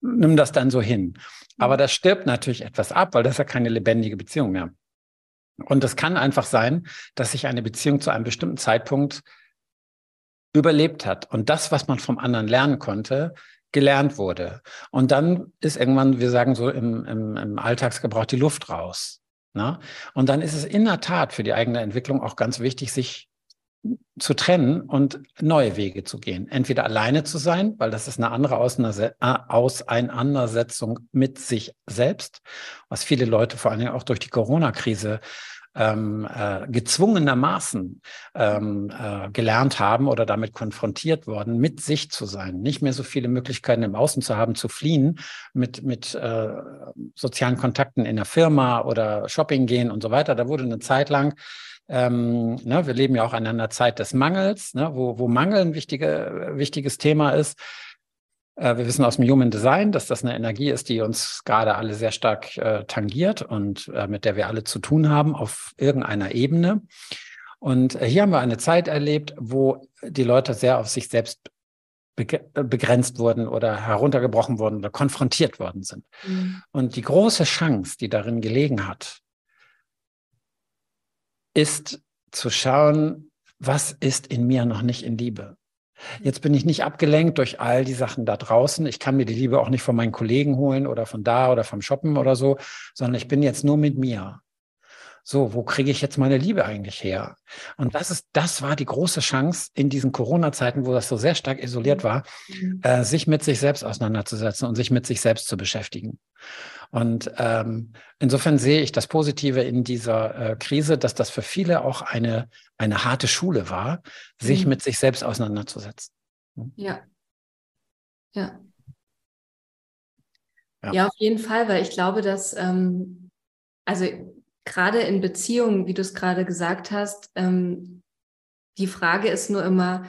nimm das dann so hin. Aber das stirbt natürlich etwas ab, weil das ist ja keine lebendige Beziehung mehr. Und es kann einfach sein, dass sich eine Beziehung zu einem bestimmten Zeitpunkt überlebt hat. Und das, was man vom anderen lernen konnte, gelernt wurde. Und dann ist irgendwann, wir sagen so im, im, im Alltagsgebrauch, die Luft raus. Ne? Und dann ist es in der Tat für die eigene Entwicklung auch ganz wichtig, sich zu trennen und neue Wege zu gehen. Entweder alleine zu sein, weil das ist eine andere Auseinandersetzung mit sich selbst, was viele Leute vor allen Dingen auch durch die Corona-Krise ähm, äh, gezwungenermaßen ähm, äh, gelernt haben oder damit konfrontiert worden, mit sich zu sein, nicht mehr so viele Möglichkeiten im Außen zu haben, zu fliehen, mit, mit äh, sozialen Kontakten in der Firma oder Shopping gehen und so weiter. Da wurde eine Zeit lang ähm, ne, wir leben ja auch in einer Zeit des Mangels, ne, wo, wo Mangel ein wichtige, wichtiges Thema ist. Äh, wir wissen aus dem Human Design, dass das eine Energie ist, die uns gerade alle sehr stark äh, tangiert und äh, mit der wir alle zu tun haben auf irgendeiner Ebene. Und äh, hier haben wir eine Zeit erlebt, wo die Leute sehr auf sich selbst begrenzt wurden oder heruntergebrochen wurden oder konfrontiert worden sind. Mhm. Und die große Chance, die darin gelegen hat, ist zu schauen, was ist in mir noch nicht in Liebe. Jetzt bin ich nicht abgelenkt durch all die Sachen da draußen. Ich kann mir die Liebe auch nicht von meinen Kollegen holen oder von da oder vom Shoppen oder so, sondern ich bin jetzt nur mit mir. So, wo kriege ich jetzt meine Liebe eigentlich her? Und das ist, das war die große Chance in diesen Corona-Zeiten, wo das so sehr stark isoliert war, mhm. äh, sich mit sich selbst auseinanderzusetzen und sich mit sich selbst zu beschäftigen. Und ähm, insofern sehe ich das Positive in dieser äh, Krise, dass das für viele auch eine, eine harte Schule war, sich mhm. mit sich selbst auseinanderzusetzen. Hm? Ja. Ja. Ja. ja, auf jeden Fall, weil ich glaube, dass, ähm, also gerade in Beziehungen, wie du es gerade gesagt hast, ähm, die Frage ist nur immer,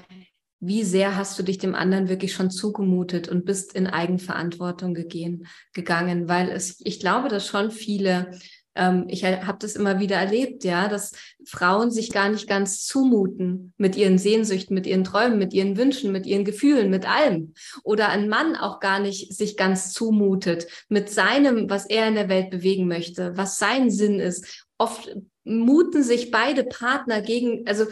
wie sehr hast du dich dem anderen wirklich schon zugemutet und bist in Eigenverantwortung gegehen, gegangen? Weil es, ich glaube, dass schon viele, ähm, ich habe das immer wieder erlebt, ja, dass Frauen sich gar nicht ganz zumuten mit ihren Sehnsüchten, mit ihren Träumen, mit ihren Wünschen, mit ihren Gefühlen, mit allem. Oder ein Mann auch gar nicht sich ganz zumutet mit seinem, was er in der Welt bewegen möchte, was sein Sinn ist. Oft muten sich beide Partner gegen, also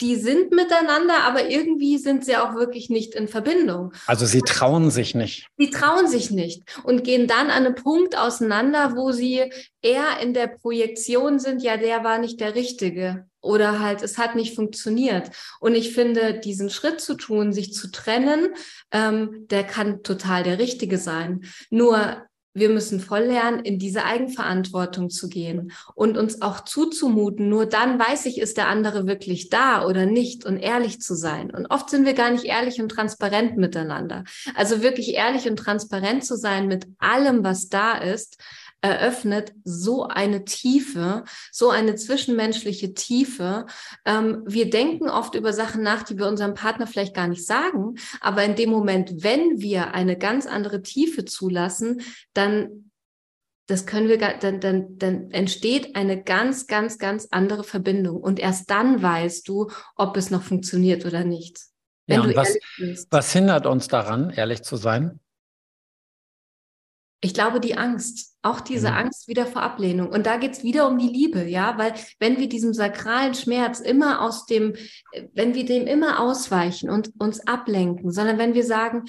die sind miteinander, aber irgendwie sind sie auch wirklich nicht in Verbindung. Also sie trauen sich nicht. Sie trauen sich nicht und gehen dann an einem Punkt auseinander, wo sie eher in der Projektion sind, ja, der war nicht der Richtige oder halt, es hat nicht funktioniert. Und ich finde, diesen Schritt zu tun, sich zu trennen, ähm, der kann total der Richtige sein. Nur wir müssen voll lernen, in diese Eigenverantwortung zu gehen und uns auch zuzumuten. Nur dann weiß ich, ist der andere wirklich da oder nicht und ehrlich zu sein. Und oft sind wir gar nicht ehrlich und transparent miteinander. Also wirklich ehrlich und transparent zu sein mit allem, was da ist, eröffnet so eine Tiefe, so eine zwischenmenschliche Tiefe. Ähm, wir denken oft über Sachen nach, die wir unserem Partner vielleicht gar nicht sagen, aber in dem Moment, wenn wir eine ganz andere Tiefe zulassen, dann das können wir, dann, dann, dann entsteht eine ganz, ganz, ganz andere Verbindung. Und erst dann weißt du, ob es noch funktioniert oder nicht. Wenn ja, was, was hindert uns daran, ehrlich zu sein? Ich glaube, die Angst, auch diese mhm. Angst wieder vor Ablehnung. Und da geht's wieder um die Liebe, ja, weil wenn wir diesem sakralen Schmerz immer aus dem, wenn wir dem immer ausweichen und uns ablenken, sondern wenn wir sagen,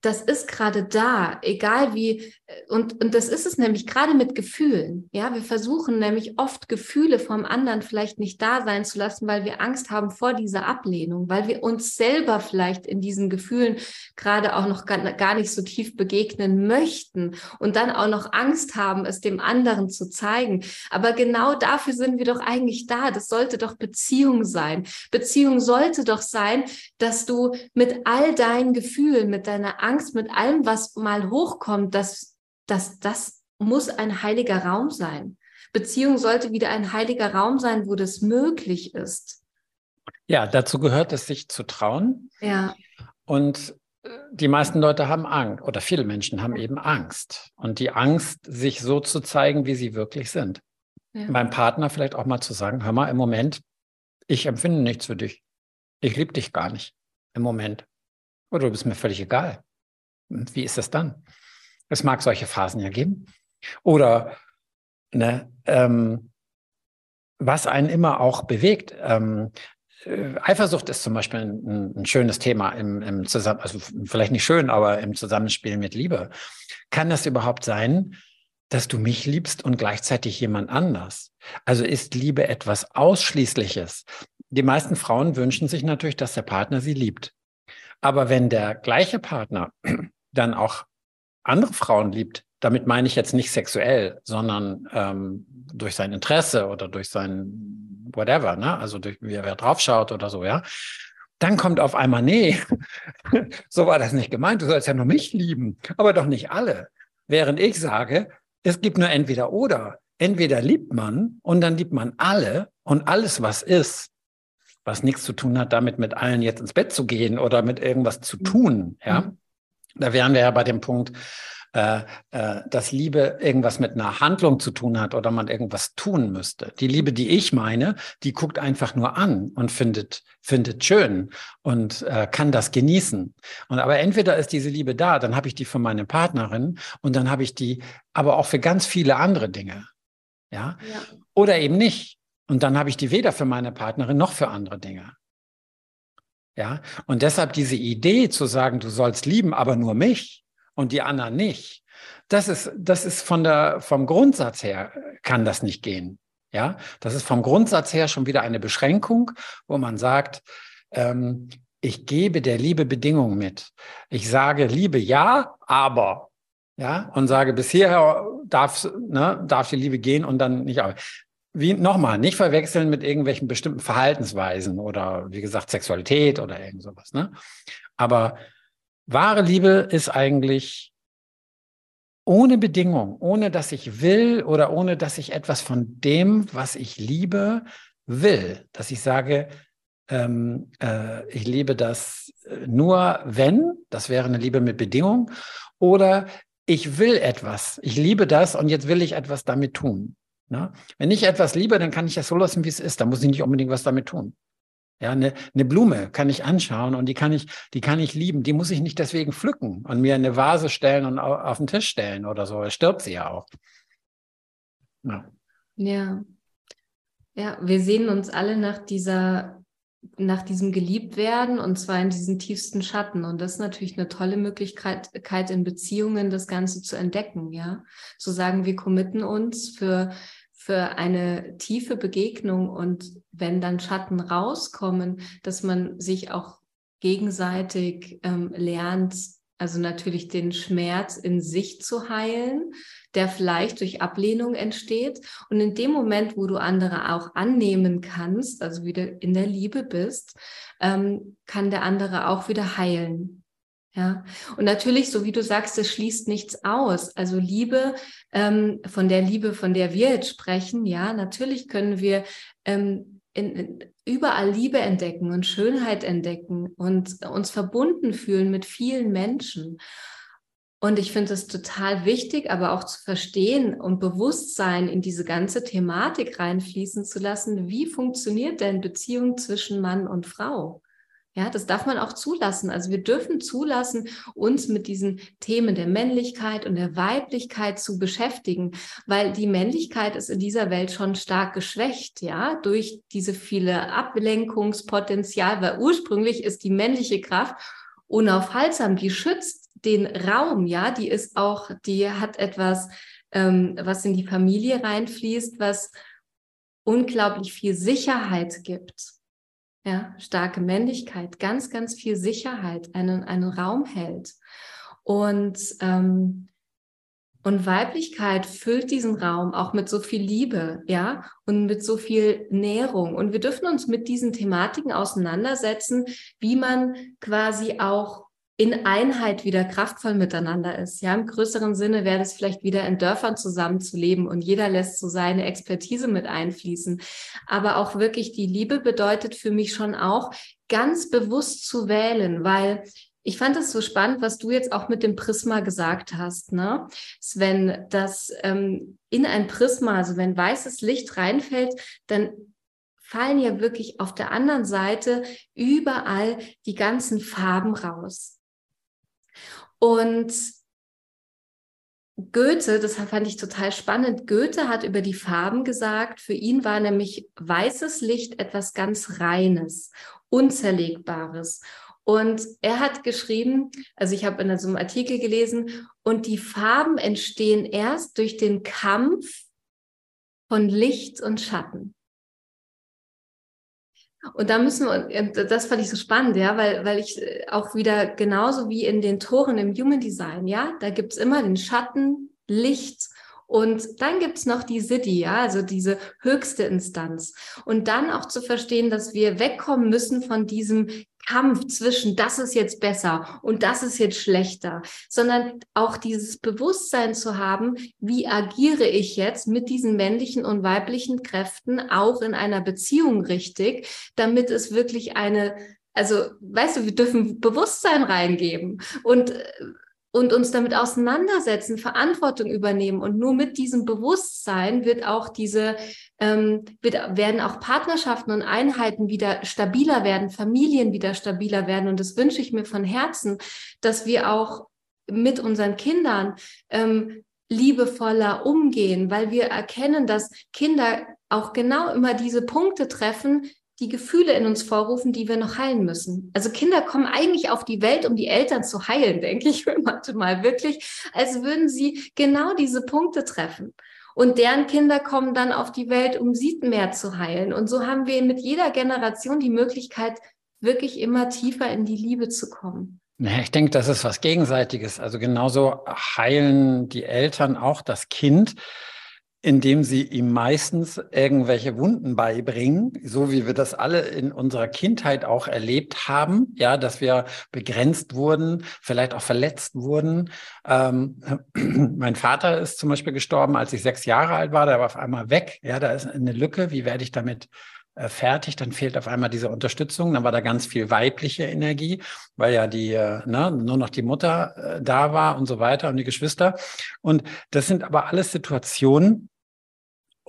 das ist gerade da, egal wie, und, und das ist es nämlich gerade mit Gefühlen. Ja, wir versuchen nämlich oft Gefühle vom anderen vielleicht nicht da sein zu lassen, weil wir Angst haben vor dieser Ablehnung, weil wir uns selber vielleicht in diesen Gefühlen gerade auch noch gar, gar nicht so tief begegnen möchten und dann auch noch Angst haben, es dem anderen zu zeigen. Aber genau dafür sind wir doch eigentlich da. Das sollte doch Beziehung sein. Beziehung sollte doch sein, dass du mit all deinen Gefühlen, mit deiner Angst, mit allem, was mal hochkommt, dass dass das muss ein heiliger Raum sein. Beziehung sollte wieder ein heiliger Raum sein, wo das möglich ist. Ja, dazu gehört es, sich zu trauen. Ja. Und äh, die meisten Leute haben Angst oder viele Menschen haben eben Angst. Und die Angst, sich so zu zeigen, wie sie wirklich sind. Ja. Meinem Partner vielleicht auch mal zu sagen, hör mal, im Moment, ich empfinde nichts für dich. Ich liebe dich gar nicht im Moment. Oder du bist mir völlig egal. Und wie ist das dann? Es mag solche Phasen ja geben. Oder ne, ähm, was einen immer auch bewegt. Ähm, äh, Eifersucht ist zum Beispiel ein, ein schönes Thema im, im Zusammen, also vielleicht nicht schön, aber im Zusammenspiel mit Liebe. Kann das überhaupt sein, dass du mich liebst und gleichzeitig jemand anders? Also ist Liebe etwas Ausschließliches? Die meisten Frauen wünschen sich natürlich, dass der Partner sie liebt. Aber wenn der gleiche Partner dann auch andere Frauen liebt, damit meine ich jetzt nicht sexuell, sondern ähm, durch sein Interesse oder durch sein whatever, ne? Also durch wie er draufschaut oder so, ja. Dann kommt auf einmal, nee, so war das nicht gemeint, du sollst ja nur mich lieben, aber doch nicht alle. Während ich sage, es gibt nur entweder oder. Entweder liebt man und dann liebt man alle und alles, was ist, was nichts zu tun hat, damit mit allen jetzt ins Bett zu gehen oder mit irgendwas zu tun, ja. Mhm. Da wären wir ja bei dem Punkt, äh, äh, dass Liebe irgendwas mit einer Handlung zu tun hat oder man irgendwas tun müsste. Die Liebe, die ich meine, die guckt einfach nur an und findet, findet schön und äh, kann das genießen. Und aber entweder ist diese Liebe da, dann habe ich die für meine Partnerin und dann habe ich die aber auch für ganz viele andere Dinge. Ja? ja. Oder eben nicht. Und dann habe ich die weder für meine Partnerin noch für andere Dinge. Ja, und deshalb diese Idee zu sagen, du sollst lieben, aber nur mich, und die anderen nicht. Das ist, das ist von der, vom Grundsatz her kann das nicht gehen. Ja, das ist vom Grundsatz her schon wieder eine Beschränkung, wo man sagt, ähm, ich gebe der Liebe Bedingungen mit. Ich sage Liebe ja, aber. Ja, und sage, bis hierher darf, ne, darf die Liebe gehen und dann nicht. Aber. Wie, nochmal, nicht verwechseln mit irgendwelchen bestimmten Verhaltensweisen oder, wie gesagt, Sexualität oder irgend sowas, ne? Aber Wahre Liebe ist eigentlich ohne Bedingung, ohne dass ich will oder ohne dass ich etwas von dem, was ich liebe, will. Dass ich sage, ähm, äh, ich liebe das äh, nur, wenn, das wäre eine Liebe mit Bedingung, oder ich will etwas, ich liebe das und jetzt will ich etwas damit tun. Ne? Wenn ich etwas liebe, dann kann ich das so lassen, wie es ist. Da muss ich nicht unbedingt was damit tun. Ja, eine, eine Blume kann ich anschauen und die kann ich, die kann ich lieben. Die muss ich nicht deswegen pflücken und mir eine Vase stellen und auf den Tisch stellen oder so. Da stirbt sie ja auch. Ja. ja. Ja, wir sehen uns alle nach dieser, nach diesem Geliebtwerden und zwar in diesen tiefsten Schatten. Und das ist natürlich eine tolle Möglichkeit, in Beziehungen das Ganze zu entdecken, ja. Zu sagen, wir committen uns für für eine tiefe Begegnung und wenn dann Schatten rauskommen, dass man sich auch gegenseitig ähm, lernt, also natürlich den Schmerz in sich zu heilen, der vielleicht durch Ablehnung entsteht. Und in dem Moment, wo du andere auch annehmen kannst, also wieder in der Liebe bist, ähm, kann der andere auch wieder heilen. Ja, und natürlich, so wie du sagst, es schließt nichts aus. Also Liebe, ähm, von der Liebe, von der wir jetzt sprechen, ja, natürlich können wir ähm, in, in, überall Liebe entdecken und Schönheit entdecken und uns verbunden fühlen mit vielen Menschen. Und ich finde es total wichtig, aber auch zu verstehen und Bewusstsein in diese ganze Thematik reinfließen zu lassen. Wie funktioniert denn Beziehung zwischen Mann und Frau? Ja, das darf man auch zulassen. Also wir dürfen zulassen, uns mit diesen Themen der Männlichkeit und der Weiblichkeit zu beschäftigen, weil die Männlichkeit ist in dieser Welt schon stark geschwächt, ja, durch diese viele Ablenkungspotenzial, weil ursprünglich ist die männliche Kraft unaufhaltsam, die schützt den Raum, ja, die ist auch, die hat etwas, ähm, was in die Familie reinfließt, was unglaublich viel Sicherheit gibt ja, starke Männlichkeit, ganz, ganz viel Sicherheit, einen, einen Raum hält. Und, ähm, und Weiblichkeit füllt diesen Raum auch mit so viel Liebe, ja, und mit so viel Nährung. Und wir dürfen uns mit diesen Thematiken auseinandersetzen, wie man quasi auch in Einheit wieder kraftvoll miteinander ist. Ja, im größeren Sinne wäre es vielleicht wieder in Dörfern zusammenzuleben und jeder lässt so seine Expertise mit einfließen. Aber auch wirklich die Liebe bedeutet für mich schon auch, ganz bewusst zu wählen, weil ich fand es so spannend, was du jetzt auch mit dem Prisma gesagt hast, ne? Sven, dass ähm, in ein Prisma, also wenn weißes Licht reinfällt, dann fallen ja wirklich auf der anderen Seite überall die ganzen Farben raus. Und Goethe, das fand ich total spannend, Goethe hat über die Farben gesagt, für ihn war nämlich weißes Licht etwas ganz Reines, Unzerlegbares. Und er hat geschrieben, also ich habe in so einem Artikel gelesen, und die Farben entstehen erst durch den Kampf von Licht und Schatten. Und da müssen wir, das fand ich so spannend, ja, weil, weil ich äh, auch wieder genauso wie in den Toren im Human Design, ja, da gibt's immer den Schatten, Licht und dann gibt's noch die City, ja, also diese höchste Instanz. Und dann auch zu verstehen, dass wir wegkommen müssen von diesem Kampf zwischen, das ist jetzt besser und das ist jetzt schlechter, sondern auch dieses Bewusstsein zu haben, wie agiere ich jetzt mit diesen männlichen und weiblichen Kräften auch in einer Beziehung richtig, damit es wirklich eine also, weißt du, wir dürfen Bewusstsein reingeben. Und äh, und uns damit auseinandersetzen, Verantwortung übernehmen. Und nur mit diesem Bewusstsein wird auch diese, ähm, wird, werden auch Partnerschaften und Einheiten wieder stabiler werden, Familien wieder stabiler werden. Und das wünsche ich mir von Herzen, dass wir auch mit unseren Kindern ähm, liebevoller umgehen, weil wir erkennen, dass Kinder auch genau immer diese Punkte treffen, die Gefühle in uns vorrufen, die wir noch heilen müssen. Also Kinder kommen eigentlich auf die Welt, um die Eltern zu heilen, denke ich manchmal wirklich, als würden sie genau diese Punkte treffen. Und deren Kinder kommen dann auf die Welt, um sie mehr zu heilen. Und so haben wir mit jeder Generation die Möglichkeit, wirklich immer tiefer in die Liebe zu kommen. Ich denke, das ist was Gegenseitiges. Also genauso heilen die Eltern auch das Kind indem sie ihm meistens irgendwelche Wunden beibringen, so wie wir das alle in unserer Kindheit auch erlebt haben, ja, dass wir begrenzt wurden, vielleicht auch verletzt wurden. Ähm, mein Vater ist zum Beispiel gestorben, als ich sechs Jahre alt war, der war auf einmal weg. Ja, da ist eine Lücke. Wie werde ich damit äh, fertig? Dann fehlt auf einmal diese Unterstützung. Dann war da ganz viel weibliche Energie, weil ja die, äh, ne, nur noch die Mutter äh, da war und so weiter und die Geschwister. Und das sind aber alles Situationen,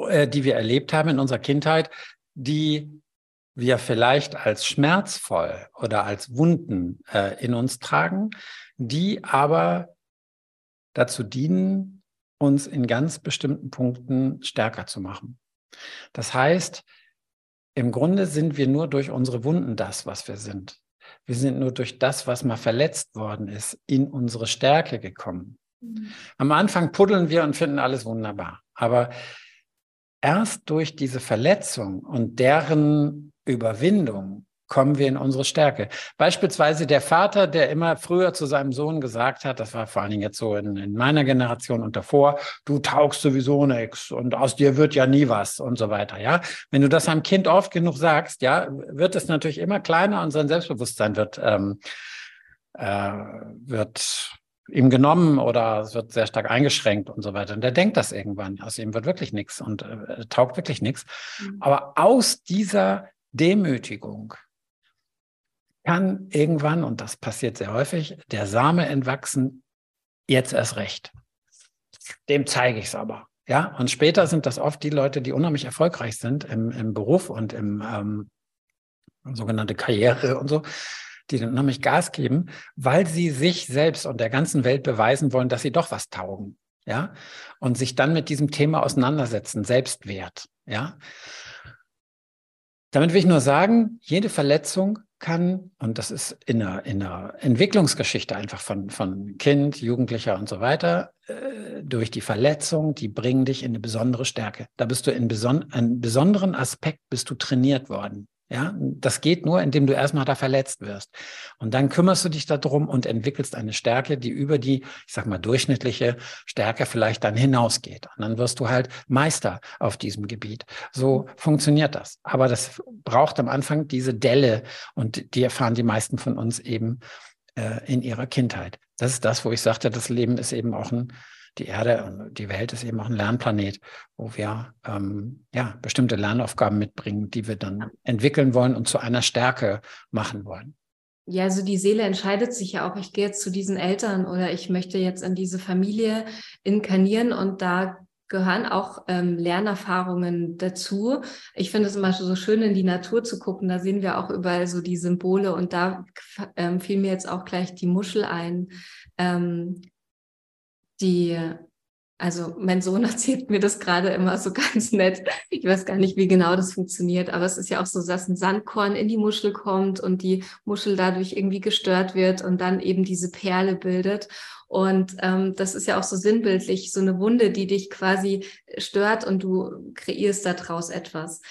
äh, die wir erlebt haben in unserer Kindheit, die wir vielleicht als schmerzvoll oder als Wunden äh, in uns tragen, die aber dazu dienen, uns in ganz bestimmten Punkten stärker zu machen. Das heißt, im Grunde sind wir nur durch unsere Wunden das, was wir sind. Wir sind nur durch das, was mal verletzt worden ist, in unsere Stärke gekommen. Mhm. Am Anfang puddeln wir und finden alles wunderbar. Aber erst durch diese Verletzung und deren Überwindung kommen wir in unsere Stärke. Beispielsweise der Vater, der immer früher zu seinem Sohn gesagt hat, das war vor allen Dingen jetzt so in, in meiner Generation und davor, du taugst sowieso nichts und aus dir wird ja nie was und so weiter. Ja, wenn du das einem Kind oft genug sagst, ja, wird es natürlich immer kleiner und sein Selbstbewusstsein wird ähm, äh, wird ihm genommen oder es wird sehr stark eingeschränkt und so weiter. Und der denkt das irgendwann. Aus ihm wird wirklich nichts und äh, taugt wirklich nichts. Mhm. Aber aus dieser Demütigung kann irgendwann, und das passiert sehr häufig, der Same entwachsen, jetzt erst recht. Dem zeige ich es aber. Ja, und später sind das oft die Leute, die unheimlich erfolgreich sind im, im Beruf und im ähm, sogenannte Karriere und so, die dann nämlich Gas geben, weil sie sich selbst und der ganzen Welt beweisen wollen, dass sie doch was taugen. Ja, und sich dann mit diesem Thema auseinandersetzen, Selbstwert. Ja, damit will ich nur sagen, jede Verletzung kann, und das ist in der, in der Entwicklungsgeschichte einfach von, von Kind, Jugendlicher und so weiter, äh, durch die Verletzung, die bringen dich in eine besondere Stärke. Da bist du in beson einen besonderen Aspekt bist du trainiert worden. Ja, das geht nur, indem du erstmal da verletzt wirst. Und dann kümmerst du dich darum und entwickelst eine Stärke, die über die, ich sag mal, durchschnittliche Stärke vielleicht dann hinausgeht. Und dann wirst du halt Meister auf diesem Gebiet. So funktioniert das. Aber das braucht am Anfang diese Delle und die erfahren die meisten von uns eben äh, in ihrer Kindheit. Das ist das, wo ich sagte, das Leben ist eben auch ein, die Erde und die Welt ist eben auch ein Lernplanet, wo wir ähm, ja bestimmte Lernaufgaben mitbringen, die wir dann entwickeln wollen und zu einer Stärke machen wollen. Ja, also die Seele entscheidet sich ja auch, ich gehe jetzt zu diesen Eltern oder ich möchte jetzt in diese Familie inkarnieren und da gehören auch ähm, Lernerfahrungen dazu. Ich finde es immer so schön, in die Natur zu gucken. Da sehen wir auch überall so die Symbole und da ähm, fiel mir jetzt auch gleich die Muschel ein, ähm, die also mein Sohn erzählt mir das gerade immer so ganz nett. Ich weiß gar nicht, wie genau das funktioniert, aber es ist ja auch so, dass ein Sandkorn in die Muschel kommt und die Muschel dadurch irgendwie gestört wird und dann eben diese Perle bildet. Und ähm, das ist ja auch so sinnbildlich, so eine Wunde, die dich quasi stört und du kreierst daraus etwas.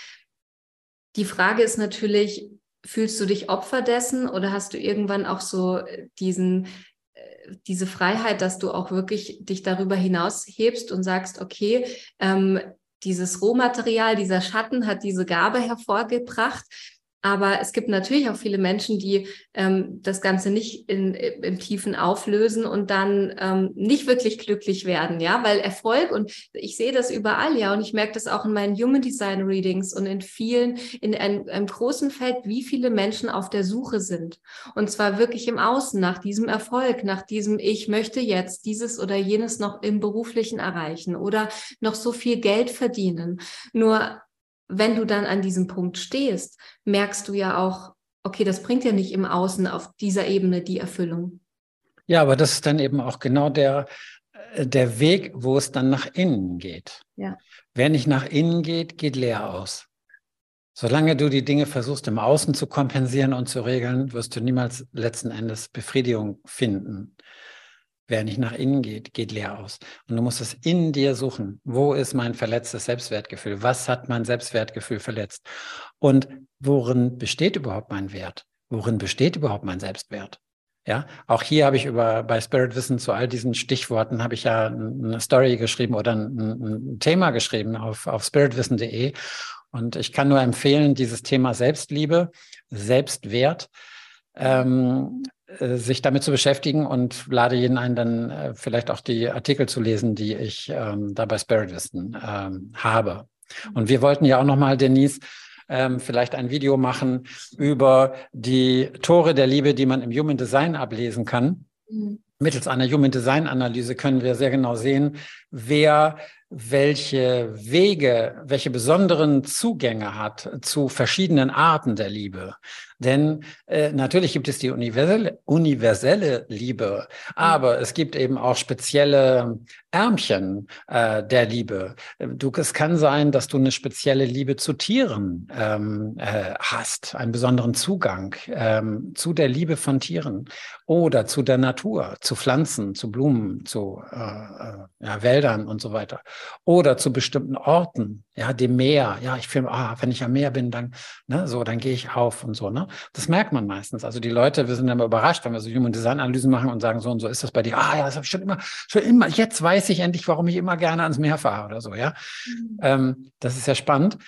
Die Frage ist natürlich, fühlst du dich Opfer dessen oder hast du irgendwann auch so diesen diese Freiheit, dass du auch wirklich dich darüber hinaus hebst und sagst, okay, ähm, dieses Rohmaterial, dieser Schatten hat diese Gabe hervorgebracht aber es gibt natürlich auch viele Menschen, die ähm, das Ganze nicht in, im Tiefen auflösen und dann ähm, nicht wirklich glücklich werden, ja, weil Erfolg und ich sehe das überall, ja, und ich merke das auch in meinen Human Design Readings und in vielen, in einem, einem großen Feld, wie viele Menschen auf der Suche sind. Und zwar wirklich im Außen, nach diesem Erfolg, nach diesem, ich möchte jetzt dieses oder jenes noch im Beruflichen erreichen oder noch so viel Geld verdienen. Nur wenn du dann an diesem Punkt stehst, merkst du ja auch, okay, das bringt ja nicht im Außen auf dieser Ebene die Erfüllung. Ja, aber das ist dann eben auch genau der, äh, der Weg, wo es dann nach innen geht. Ja. Wer nicht nach innen geht, geht leer aus. Solange du die Dinge versuchst, im Außen zu kompensieren und zu regeln, wirst du niemals letzten Endes Befriedigung finden. Wer nicht nach innen geht, geht leer aus. Und du musst es in dir suchen. Wo ist mein verletztes Selbstwertgefühl? Was hat mein Selbstwertgefühl verletzt? Und worin besteht überhaupt mein Wert? Worin besteht überhaupt mein Selbstwert? Ja, auch hier habe ich über bei Spirit Wissen zu all diesen Stichworten habe ich ja eine Story geschrieben oder ein, ein Thema geschrieben auf, auf spiritwissen.de. Und ich kann nur empfehlen, dieses Thema Selbstliebe, Selbstwert, ähm, äh, sich damit zu beschäftigen und lade jeden ein, dann äh, vielleicht auch die Artikel zu lesen, die ich ähm, da bei Spirit Wissen ähm, habe. Und wir wollten ja auch nochmal, Denise, ähm, vielleicht ein Video machen über die Tore der Liebe, die man im Human Design ablesen kann. Mhm. Mittels einer Human Design Analyse können wir sehr genau sehen, wer welche Wege, welche besonderen Zugänge hat zu verschiedenen Arten der Liebe. Denn äh, natürlich gibt es die universelle, universelle Liebe, aber es gibt eben auch spezielle Ärmchen äh, der Liebe. Du, es kann sein, dass du eine spezielle Liebe zu Tieren ähm, äh, hast, einen besonderen Zugang ähm, zu der Liebe von Tieren oder zu der Natur, zu Pflanzen, zu Blumen, zu äh, äh ja, Wäldern und so weiter oder zu bestimmten Orten, ja, dem Meer. Ja, ich filme, ah, wenn ich am Meer bin, dann, ne, so, dann gehe ich auf und so, ne. Das merkt man meistens. Also die Leute, wir sind immer überrascht, wenn wir so Human Design Analysen machen und sagen, so und so ist das bei dir. Ah, ja, das habe ich schon immer, schon immer, jetzt weiß ich endlich, warum ich immer gerne ans Meer fahre oder so, ja. Mhm. Ähm, das ist ja spannend.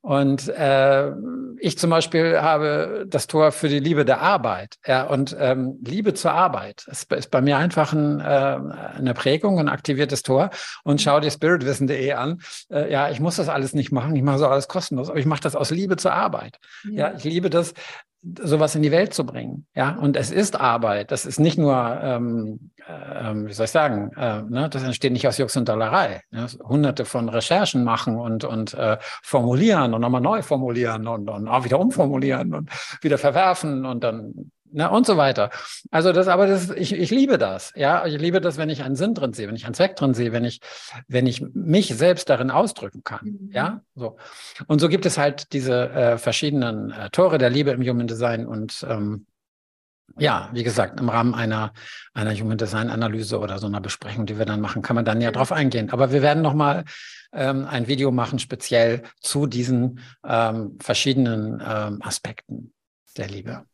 Und äh, ich zum Beispiel habe das Tor für die Liebe der Arbeit. Ja, und ähm, Liebe zur Arbeit ist, ist bei mir einfach ein, äh, eine Prägung, ein aktiviertes Tor. Und schau dir spiritwissen.de an. Äh, ja, ich muss das alles nicht machen. Ich mache so alles kostenlos, aber ich mache das aus Liebe zur Arbeit. Ja, ja ich liebe das, sowas in die Welt zu bringen. Ja, und es ist Arbeit. Das ist nicht nur, ähm, äh, wie soll ich sagen, äh, ne? das entsteht nicht aus Jux und Dollerei. Ne? Hunderte von Recherchen machen und, und äh, formulieren und nochmal neu formulieren und, und auch wieder umformulieren und wieder verwerfen und dann ne, und so weiter. Also das, aber das, ich, ich liebe das, ja, ich liebe das, wenn ich einen Sinn drin sehe, wenn ich einen Zweck drin sehe, wenn ich, wenn ich mich selbst darin ausdrücken kann, mhm. ja, so. Und so gibt es halt diese äh, verschiedenen äh, Tore der Liebe im Human Design und ähm, ja, wie gesagt, im Rahmen einer, einer Human Design Analyse oder so einer Besprechung, die wir dann machen, kann man dann ja drauf eingehen. Aber wir werden nochmal ähm, ein Video machen, speziell zu diesen ähm, verschiedenen ähm, Aspekten der Liebe.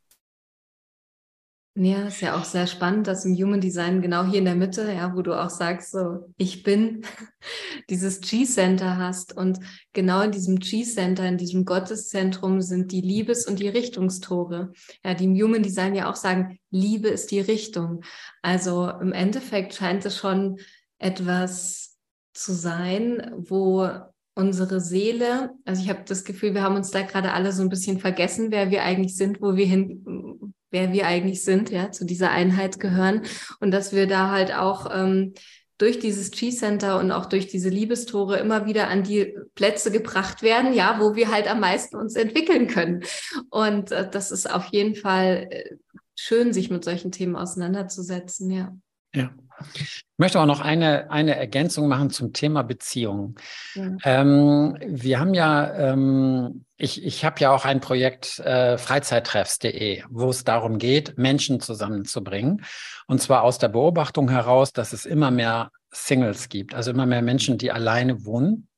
Ja, ist ja auch sehr spannend, dass im Human Design genau hier in der Mitte, ja, wo du auch sagst, so ich bin, dieses G-Center hast und genau in diesem G-Center, in diesem Gotteszentrum sind die Liebes- und die Richtungstore. Ja, die im Human Design ja auch sagen, Liebe ist die Richtung. Also im Endeffekt scheint es schon etwas zu sein, wo unsere Seele, also ich habe das Gefühl, wir haben uns da gerade alle so ein bisschen vergessen, wer wir eigentlich sind, wo wir hin, wer wir eigentlich sind, ja, zu dieser Einheit gehören und dass wir da halt auch ähm, durch dieses G-Center und auch durch diese Liebestore immer wieder an die Plätze gebracht werden, ja, wo wir halt am meisten uns entwickeln können. Und äh, das ist auf jeden Fall äh, schön, sich mit solchen Themen auseinanderzusetzen, ja. Ja. Ich möchte auch noch eine, eine Ergänzung machen zum Thema Beziehung. Ja. Ähm, wir haben ja, ähm, ich, ich habe ja auch ein Projekt äh, Freizeittreffs.de, wo es darum geht, Menschen zusammenzubringen. Und zwar aus der Beobachtung heraus, dass es immer mehr Singles gibt, also immer mehr Menschen, die alleine wohnen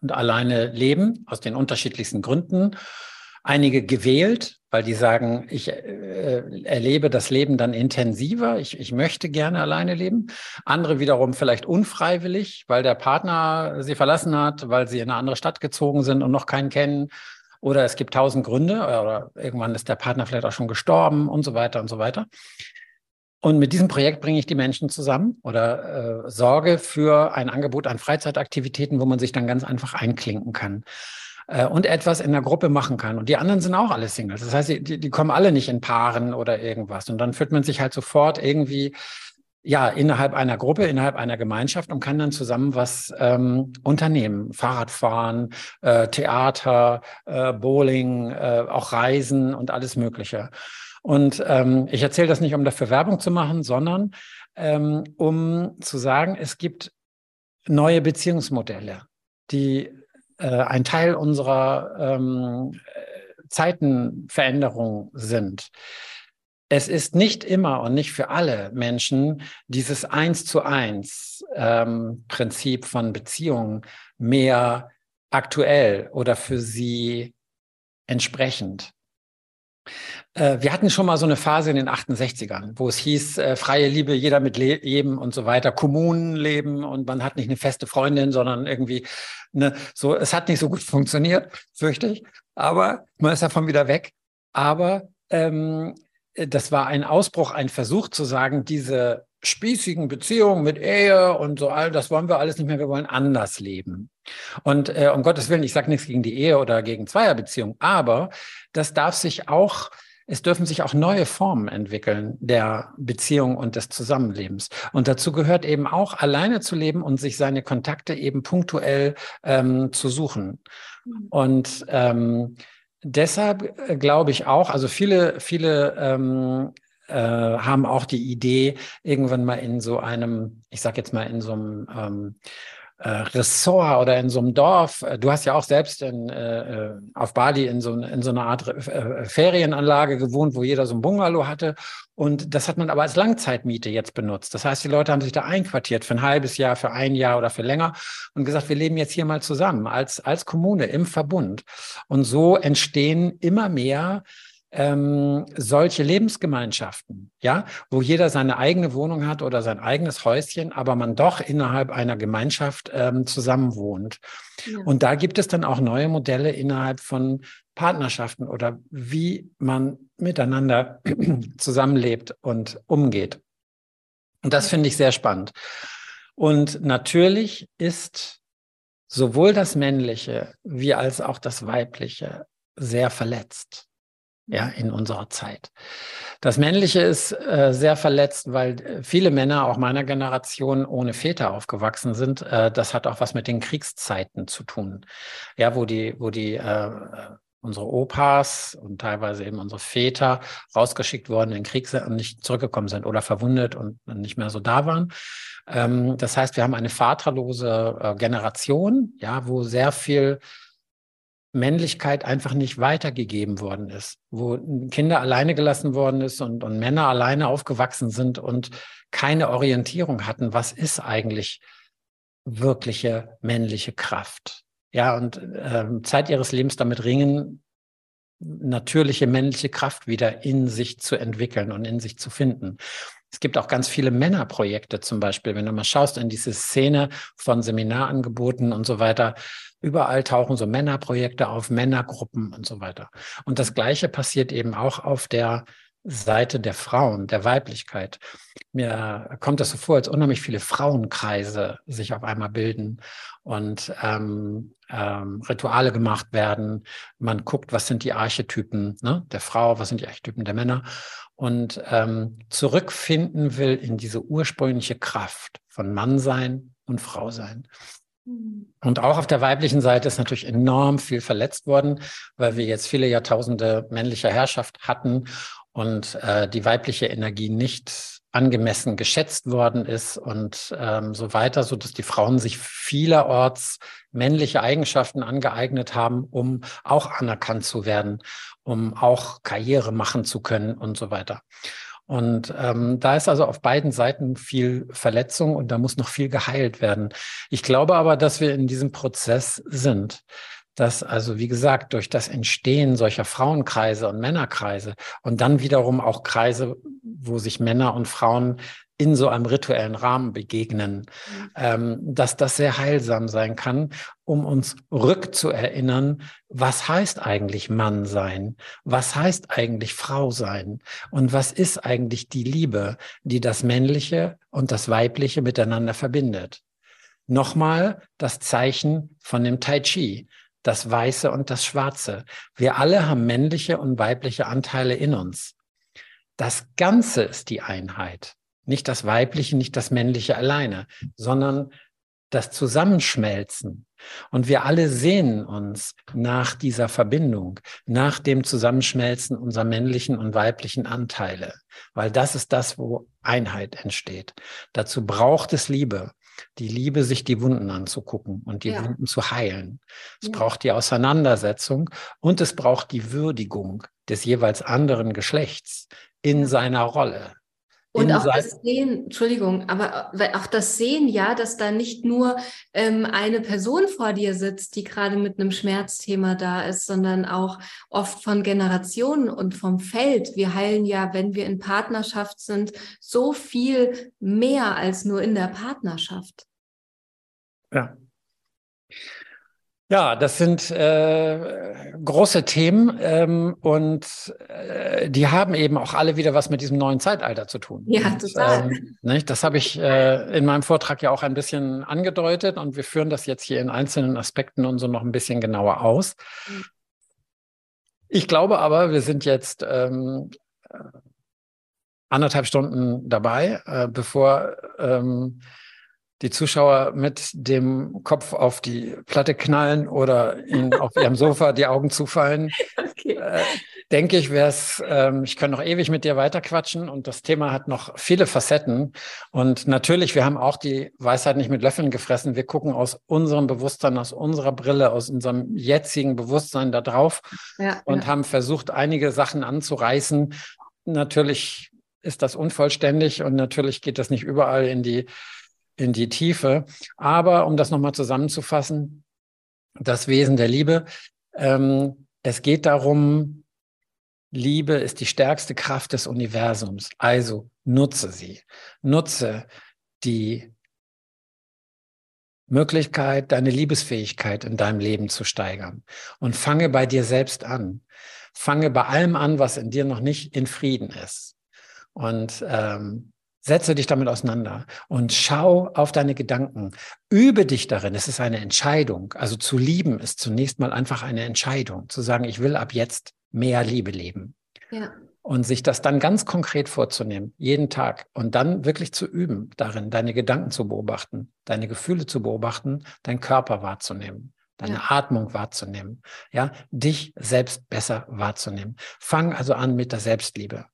und alleine leben, aus den unterschiedlichsten Gründen einige gewählt, weil die sagen, ich äh, erlebe das Leben dann intensiver, ich, ich möchte gerne alleine leben. Andere wiederum vielleicht unfreiwillig, weil der Partner sie verlassen hat, weil sie in eine andere Stadt gezogen sind und noch keinen kennen. Oder es gibt tausend Gründe oder irgendwann ist der Partner vielleicht auch schon gestorben und so weiter und so weiter. Und mit diesem Projekt bringe ich die Menschen zusammen oder äh, sorge für ein Angebot an Freizeitaktivitäten, wo man sich dann ganz einfach einklinken kann. Äh, und etwas in der Gruppe machen kann. Und die anderen sind auch alle Singles. Das heißt, die, die kommen alle nicht in Paaren oder irgendwas. Und dann fühlt man sich halt sofort irgendwie ja, innerhalb einer Gruppe, innerhalb einer Gemeinschaft und kann dann zusammen was ähm, unternehmen. Fahrradfahren, äh, Theater, äh, Bowling, äh, auch Reisen und alles Mögliche. Und ähm, ich erzähle das nicht, um dafür Werbung zu machen, sondern ähm, um zu sagen, es gibt neue Beziehungsmodelle, die ein Teil unserer ähm, Zeitenveränderung sind. Es ist nicht immer und nicht für alle Menschen dieses Eins zu eins ähm, Prinzip von Beziehungen mehr aktuell oder für sie entsprechend. Äh, wir hatten schon mal so eine Phase in den 68ern, wo es hieß, äh, freie Liebe, jeder mit jedem und so weiter, Kommunenleben und man hat nicht eine feste Freundin, sondern irgendwie eine, so, es hat nicht so gut funktioniert, fürchte ich, aber man ist davon wieder weg. Aber ähm, das war ein Ausbruch, ein Versuch zu sagen, diese spießigen Beziehungen mit Ehe und so all, das wollen wir alles nicht mehr, wir wollen anders leben. Und äh, um Gottes Willen, ich sage nichts gegen die Ehe oder gegen Zweierbeziehungen, aber das darf sich auch es dürfen sich auch neue Formen entwickeln der Beziehung und des Zusammenlebens. Und dazu gehört eben auch, alleine zu leben und sich seine Kontakte eben punktuell ähm, zu suchen. Mhm. Und ähm, deshalb äh, glaube ich auch, also viele, viele ähm, äh, haben auch die Idee, irgendwann mal in so einem, ich sage jetzt mal in so einem ähm, äh, Ressort oder in so einem Dorf. Äh, du hast ja auch selbst in, äh, äh, auf Bali in so, in so einer Art äh, Ferienanlage gewohnt, wo jeder so ein Bungalow hatte. Und das hat man aber als Langzeitmiete jetzt benutzt. Das heißt, die Leute haben sich da einquartiert für ein halbes Jahr, für ein Jahr oder für länger und gesagt, wir leben jetzt hier mal zusammen als, als Kommune im Verbund. Und so entstehen immer mehr ähm, solche Lebensgemeinschaften, ja, wo jeder seine eigene Wohnung hat oder sein eigenes Häuschen, aber man doch innerhalb einer Gemeinschaft ähm, zusammenwohnt. Ja. Und da gibt es dann auch neue Modelle innerhalb von Partnerschaften oder wie man miteinander zusammenlebt und umgeht. Und das finde ich sehr spannend. Und natürlich ist sowohl das Männliche wie als auch das Weibliche sehr verletzt ja, in unserer Zeit. Das Männliche ist äh, sehr verletzt, weil äh, viele Männer, auch meiner Generation, ohne Väter aufgewachsen sind. Äh, das hat auch was mit den Kriegszeiten zu tun. Ja, wo die, wo die äh, unsere Opas und teilweise eben unsere Väter rausgeschickt worden in Krieg und nicht zurückgekommen sind oder verwundet und nicht mehr so da waren. Ähm, das heißt, wir haben eine vaterlose äh, Generation, ja, wo sehr viel Männlichkeit einfach nicht weitergegeben worden ist, wo Kinder alleine gelassen worden ist und, und Männer alleine aufgewachsen sind und keine Orientierung hatten, was ist eigentlich wirkliche männliche Kraft. Ja, und äh, Zeit ihres Lebens damit ringen, natürliche männliche Kraft wieder in sich zu entwickeln und in sich zu finden. Es gibt auch ganz viele Männerprojekte zum Beispiel, wenn du mal schaust in diese Szene von Seminarangeboten und so weiter. Überall tauchen so Männerprojekte auf, Männergruppen und so weiter. Und das Gleiche passiert eben auch auf der Seite der Frauen, der Weiblichkeit. Mir kommt das so vor, als unheimlich viele Frauenkreise sich auf einmal bilden und ähm, ähm, Rituale gemacht werden. Man guckt, was sind die Archetypen ne, der Frau, was sind die Archetypen der Männer und ähm, zurückfinden will in diese ursprüngliche Kraft von Mannsein und Frausein. Mhm. Und auch auf der weiblichen Seite ist natürlich enorm viel verletzt worden, weil wir jetzt viele Jahrtausende männlicher Herrschaft hatten und äh, die weibliche Energie nicht angemessen geschätzt worden ist und ähm, so weiter, so dass die Frauen sich vielerorts männliche Eigenschaften angeeignet haben, um auch anerkannt zu werden, um auch Karriere machen zu können und so weiter. Und ähm, da ist also auf beiden Seiten viel Verletzung und da muss noch viel geheilt werden. Ich glaube aber, dass wir in diesem Prozess sind dass also, wie gesagt, durch das Entstehen solcher Frauenkreise und Männerkreise und dann wiederum auch Kreise, wo sich Männer und Frauen in so einem rituellen Rahmen begegnen, mhm. ähm, dass das sehr heilsam sein kann, um uns rückzuerinnern, was heißt eigentlich Mann sein? Was heißt eigentlich Frau sein? Und was ist eigentlich die Liebe, die das Männliche und das Weibliche miteinander verbindet? Nochmal das Zeichen von dem Tai Chi das Weiße und das Schwarze. Wir alle haben männliche und weibliche Anteile in uns. Das Ganze ist die Einheit. Nicht das Weibliche, nicht das Männliche alleine, sondern das Zusammenschmelzen. Und wir alle sehnen uns nach dieser Verbindung, nach dem Zusammenschmelzen unserer männlichen und weiblichen Anteile, weil das ist das, wo Einheit entsteht. Dazu braucht es Liebe die Liebe, sich die Wunden anzugucken und die ja. Wunden zu heilen. Es ja. braucht die Auseinandersetzung und es braucht die Würdigung des jeweils anderen Geschlechts in seiner Rolle. Und auch das Sehen, Entschuldigung, aber auch das Sehen, ja, dass da nicht nur ähm, eine Person vor dir sitzt, die gerade mit einem Schmerzthema da ist, sondern auch oft von Generationen und vom Feld. Wir heilen ja, wenn wir in Partnerschaft sind, so viel mehr als nur in der Partnerschaft. Ja. Ja, das sind äh, große Themen ähm, und äh, die haben eben auch alle wieder was mit diesem neuen Zeitalter zu tun. Ja, und, total. Ähm, nicht? Das habe ich äh, in meinem Vortrag ja auch ein bisschen angedeutet und wir führen das jetzt hier in einzelnen Aspekten und so noch ein bisschen genauer aus. Mhm. Ich glaube aber, wir sind jetzt ähm, anderthalb Stunden dabei, äh, bevor ähm, die Zuschauer mit dem Kopf auf die Platte knallen oder ihnen auf ihrem Sofa die Augen zufallen, okay. äh, denke ich, wäre es, ähm, ich kann noch ewig mit dir weiterquatschen und das Thema hat noch viele Facetten. Und natürlich, wir haben auch die Weisheit nicht mit Löffeln gefressen. Wir gucken aus unserem Bewusstsein, aus unserer Brille, aus unserem jetzigen Bewusstsein da drauf ja, und ja. haben versucht, einige Sachen anzureißen. Natürlich ist das unvollständig und natürlich geht das nicht überall in die in die Tiefe. Aber um das nochmal zusammenzufassen, das Wesen der Liebe, ähm, es geht darum, Liebe ist die stärkste Kraft des Universums. Also nutze sie. Nutze die Möglichkeit, deine Liebesfähigkeit in deinem Leben zu steigern. Und fange bei dir selbst an. Fange bei allem an, was in dir noch nicht in Frieden ist. Und ähm, Setze dich damit auseinander und schau auf deine Gedanken. Übe dich darin. Es ist eine Entscheidung. Also zu lieben ist zunächst mal einfach eine Entscheidung. Zu sagen, ich will ab jetzt mehr Liebe leben. Ja. Und sich das dann ganz konkret vorzunehmen, jeden Tag. Und dann wirklich zu üben darin, deine Gedanken zu beobachten, deine Gefühle zu beobachten, deinen Körper wahrzunehmen deine ja. Atmung wahrzunehmen, ja, dich selbst besser wahrzunehmen. Fang also an mit der Selbstliebe.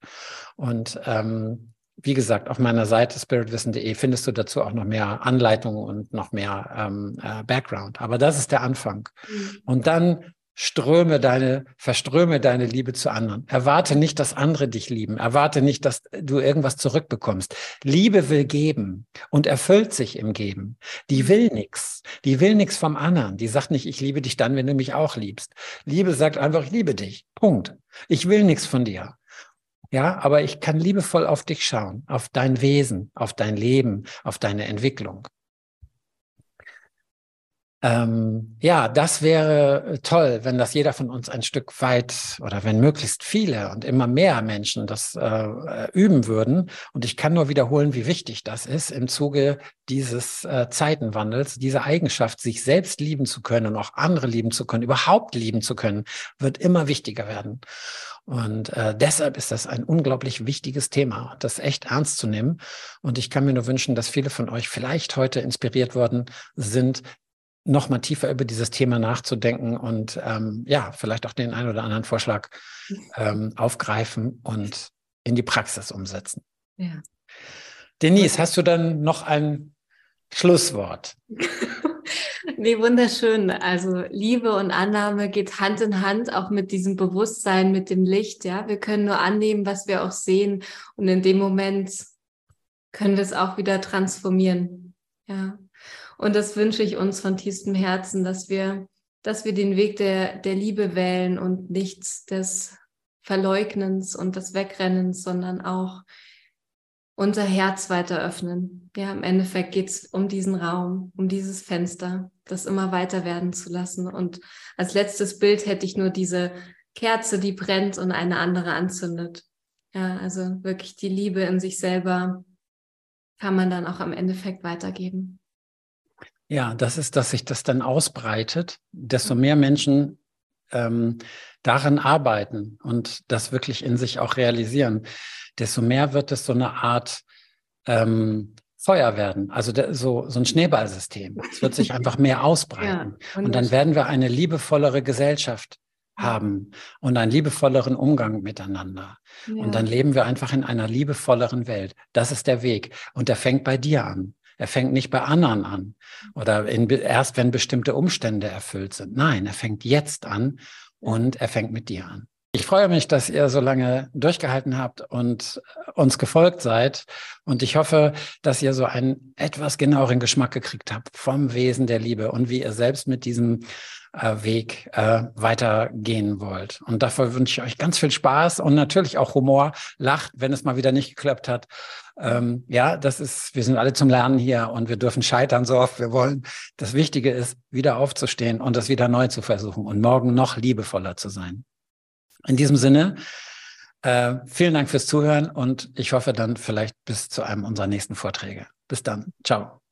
Und ähm, wie gesagt, auf meiner Seite spiritwissen.de findest du dazu auch noch mehr Anleitungen und noch mehr ähm, äh, Background. Aber das ist der Anfang. Mhm. Und dann ströme deine, verströme deine Liebe zu anderen. Erwarte nicht, dass andere dich lieben. Erwarte nicht, dass du irgendwas zurückbekommst. Liebe will geben und erfüllt sich im Geben. Die will nichts. Die will nichts vom anderen. Die sagt nicht, ich liebe dich dann, wenn du mich auch liebst. Liebe sagt einfach, ich liebe dich. Punkt. Ich will nichts von dir. Ja, aber ich kann liebevoll auf dich schauen, auf dein Wesen, auf dein Leben, auf deine Entwicklung. Ähm, ja, das wäre toll, wenn das jeder von uns ein Stück weit oder wenn möglichst viele und immer mehr Menschen das äh, üben würden. Und ich kann nur wiederholen, wie wichtig das ist im Zuge dieses äh, Zeitenwandels. Diese Eigenschaft, sich selbst lieben zu können und auch andere lieben zu können, überhaupt lieben zu können, wird immer wichtiger werden. Und äh, deshalb ist das ein unglaublich wichtiges Thema, das echt ernst zu nehmen. Und ich kann mir nur wünschen, dass viele von euch vielleicht heute inspiriert worden sind, noch mal tiefer über dieses Thema nachzudenken und ähm, ja, vielleicht auch den einen oder anderen Vorschlag ähm, aufgreifen und in die Praxis umsetzen. Ja. Denise, hast du dann noch ein Schlusswort? nee, wunderschön. Also Liebe und Annahme geht Hand in Hand, auch mit diesem Bewusstsein, mit dem Licht. Ja, wir können nur annehmen, was wir auch sehen. Und in dem Moment können wir es auch wieder transformieren. Ja. Und das wünsche ich uns von tiefstem Herzen, dass wir, dass wir den Weg der, der Liebe wählen und nichts des Verleugnens und des Wegrennens, sondern auch unser Herz weiter öffnen. Ja, im Endeffekt geht es um diesen Raum, um dieses Fenster, das immer weiter werden zu lassen. Und als letztes Bild hätte ich nur diese Kerze, die brennt und eine andere anzündet. Ja, also wirklich die Liebe in sich selber kann man dann auch am Endeffekt weitergeben. Ja, das ist, dass sich das dann ausbreitet, desto mhm. mehr Menschen ähm, daran arbeiten und das wirklich in sich auch realisieren, desto mehr wird es so eine Art ähm, Feuer werden, also der, so, so ein Schneeballsystem. Es wird sich einfach mehr ausbreiten. Ja, und dann werden wir eine liebevollere Gesellschaft haben und einen liebevolleren Umgang miteinander. Ja. Und dann leben wir einfach in einer liebevolleren Welt. Das ist der Weg. Und der fängt bei dir an. Er fängt nicht bei anderen an oder in, erst, wenn bestimmte Umstände erfüllt sind. Nein, er fängt jetzt an und er fängt mit dir an. Ich freue mich, dass ihr so lange durchgehalten habt und uns gefolgt seid. Und ich hoffe, dass ihr so einen etwas genaueren Geschmack gekriegt habt vom Wesen der Liebe und wie ihr selbst mit diesem äh, Weg äh, weitergehen wollt. Und dafür wünsche ich euch ganz viel Spaß und natürlich auch Humor. Lacht, wenn es mal wieder nicht geklappt hat. Ähm, ja, das ist, wir sind alle zum Lernen hier und wir dürfen scheitern so oft wir wollen. Das Wichtige ist, wieder aufzustehen und das wieder neu zu versuchen und morgen noch liebevoller zu sein. In diesem Sinne, äh, vielen Dank fürs Zuhören und ich hoffe dann vielleicht bis zu einem unserer nächsten Vorträge. Bis dann. Ciao.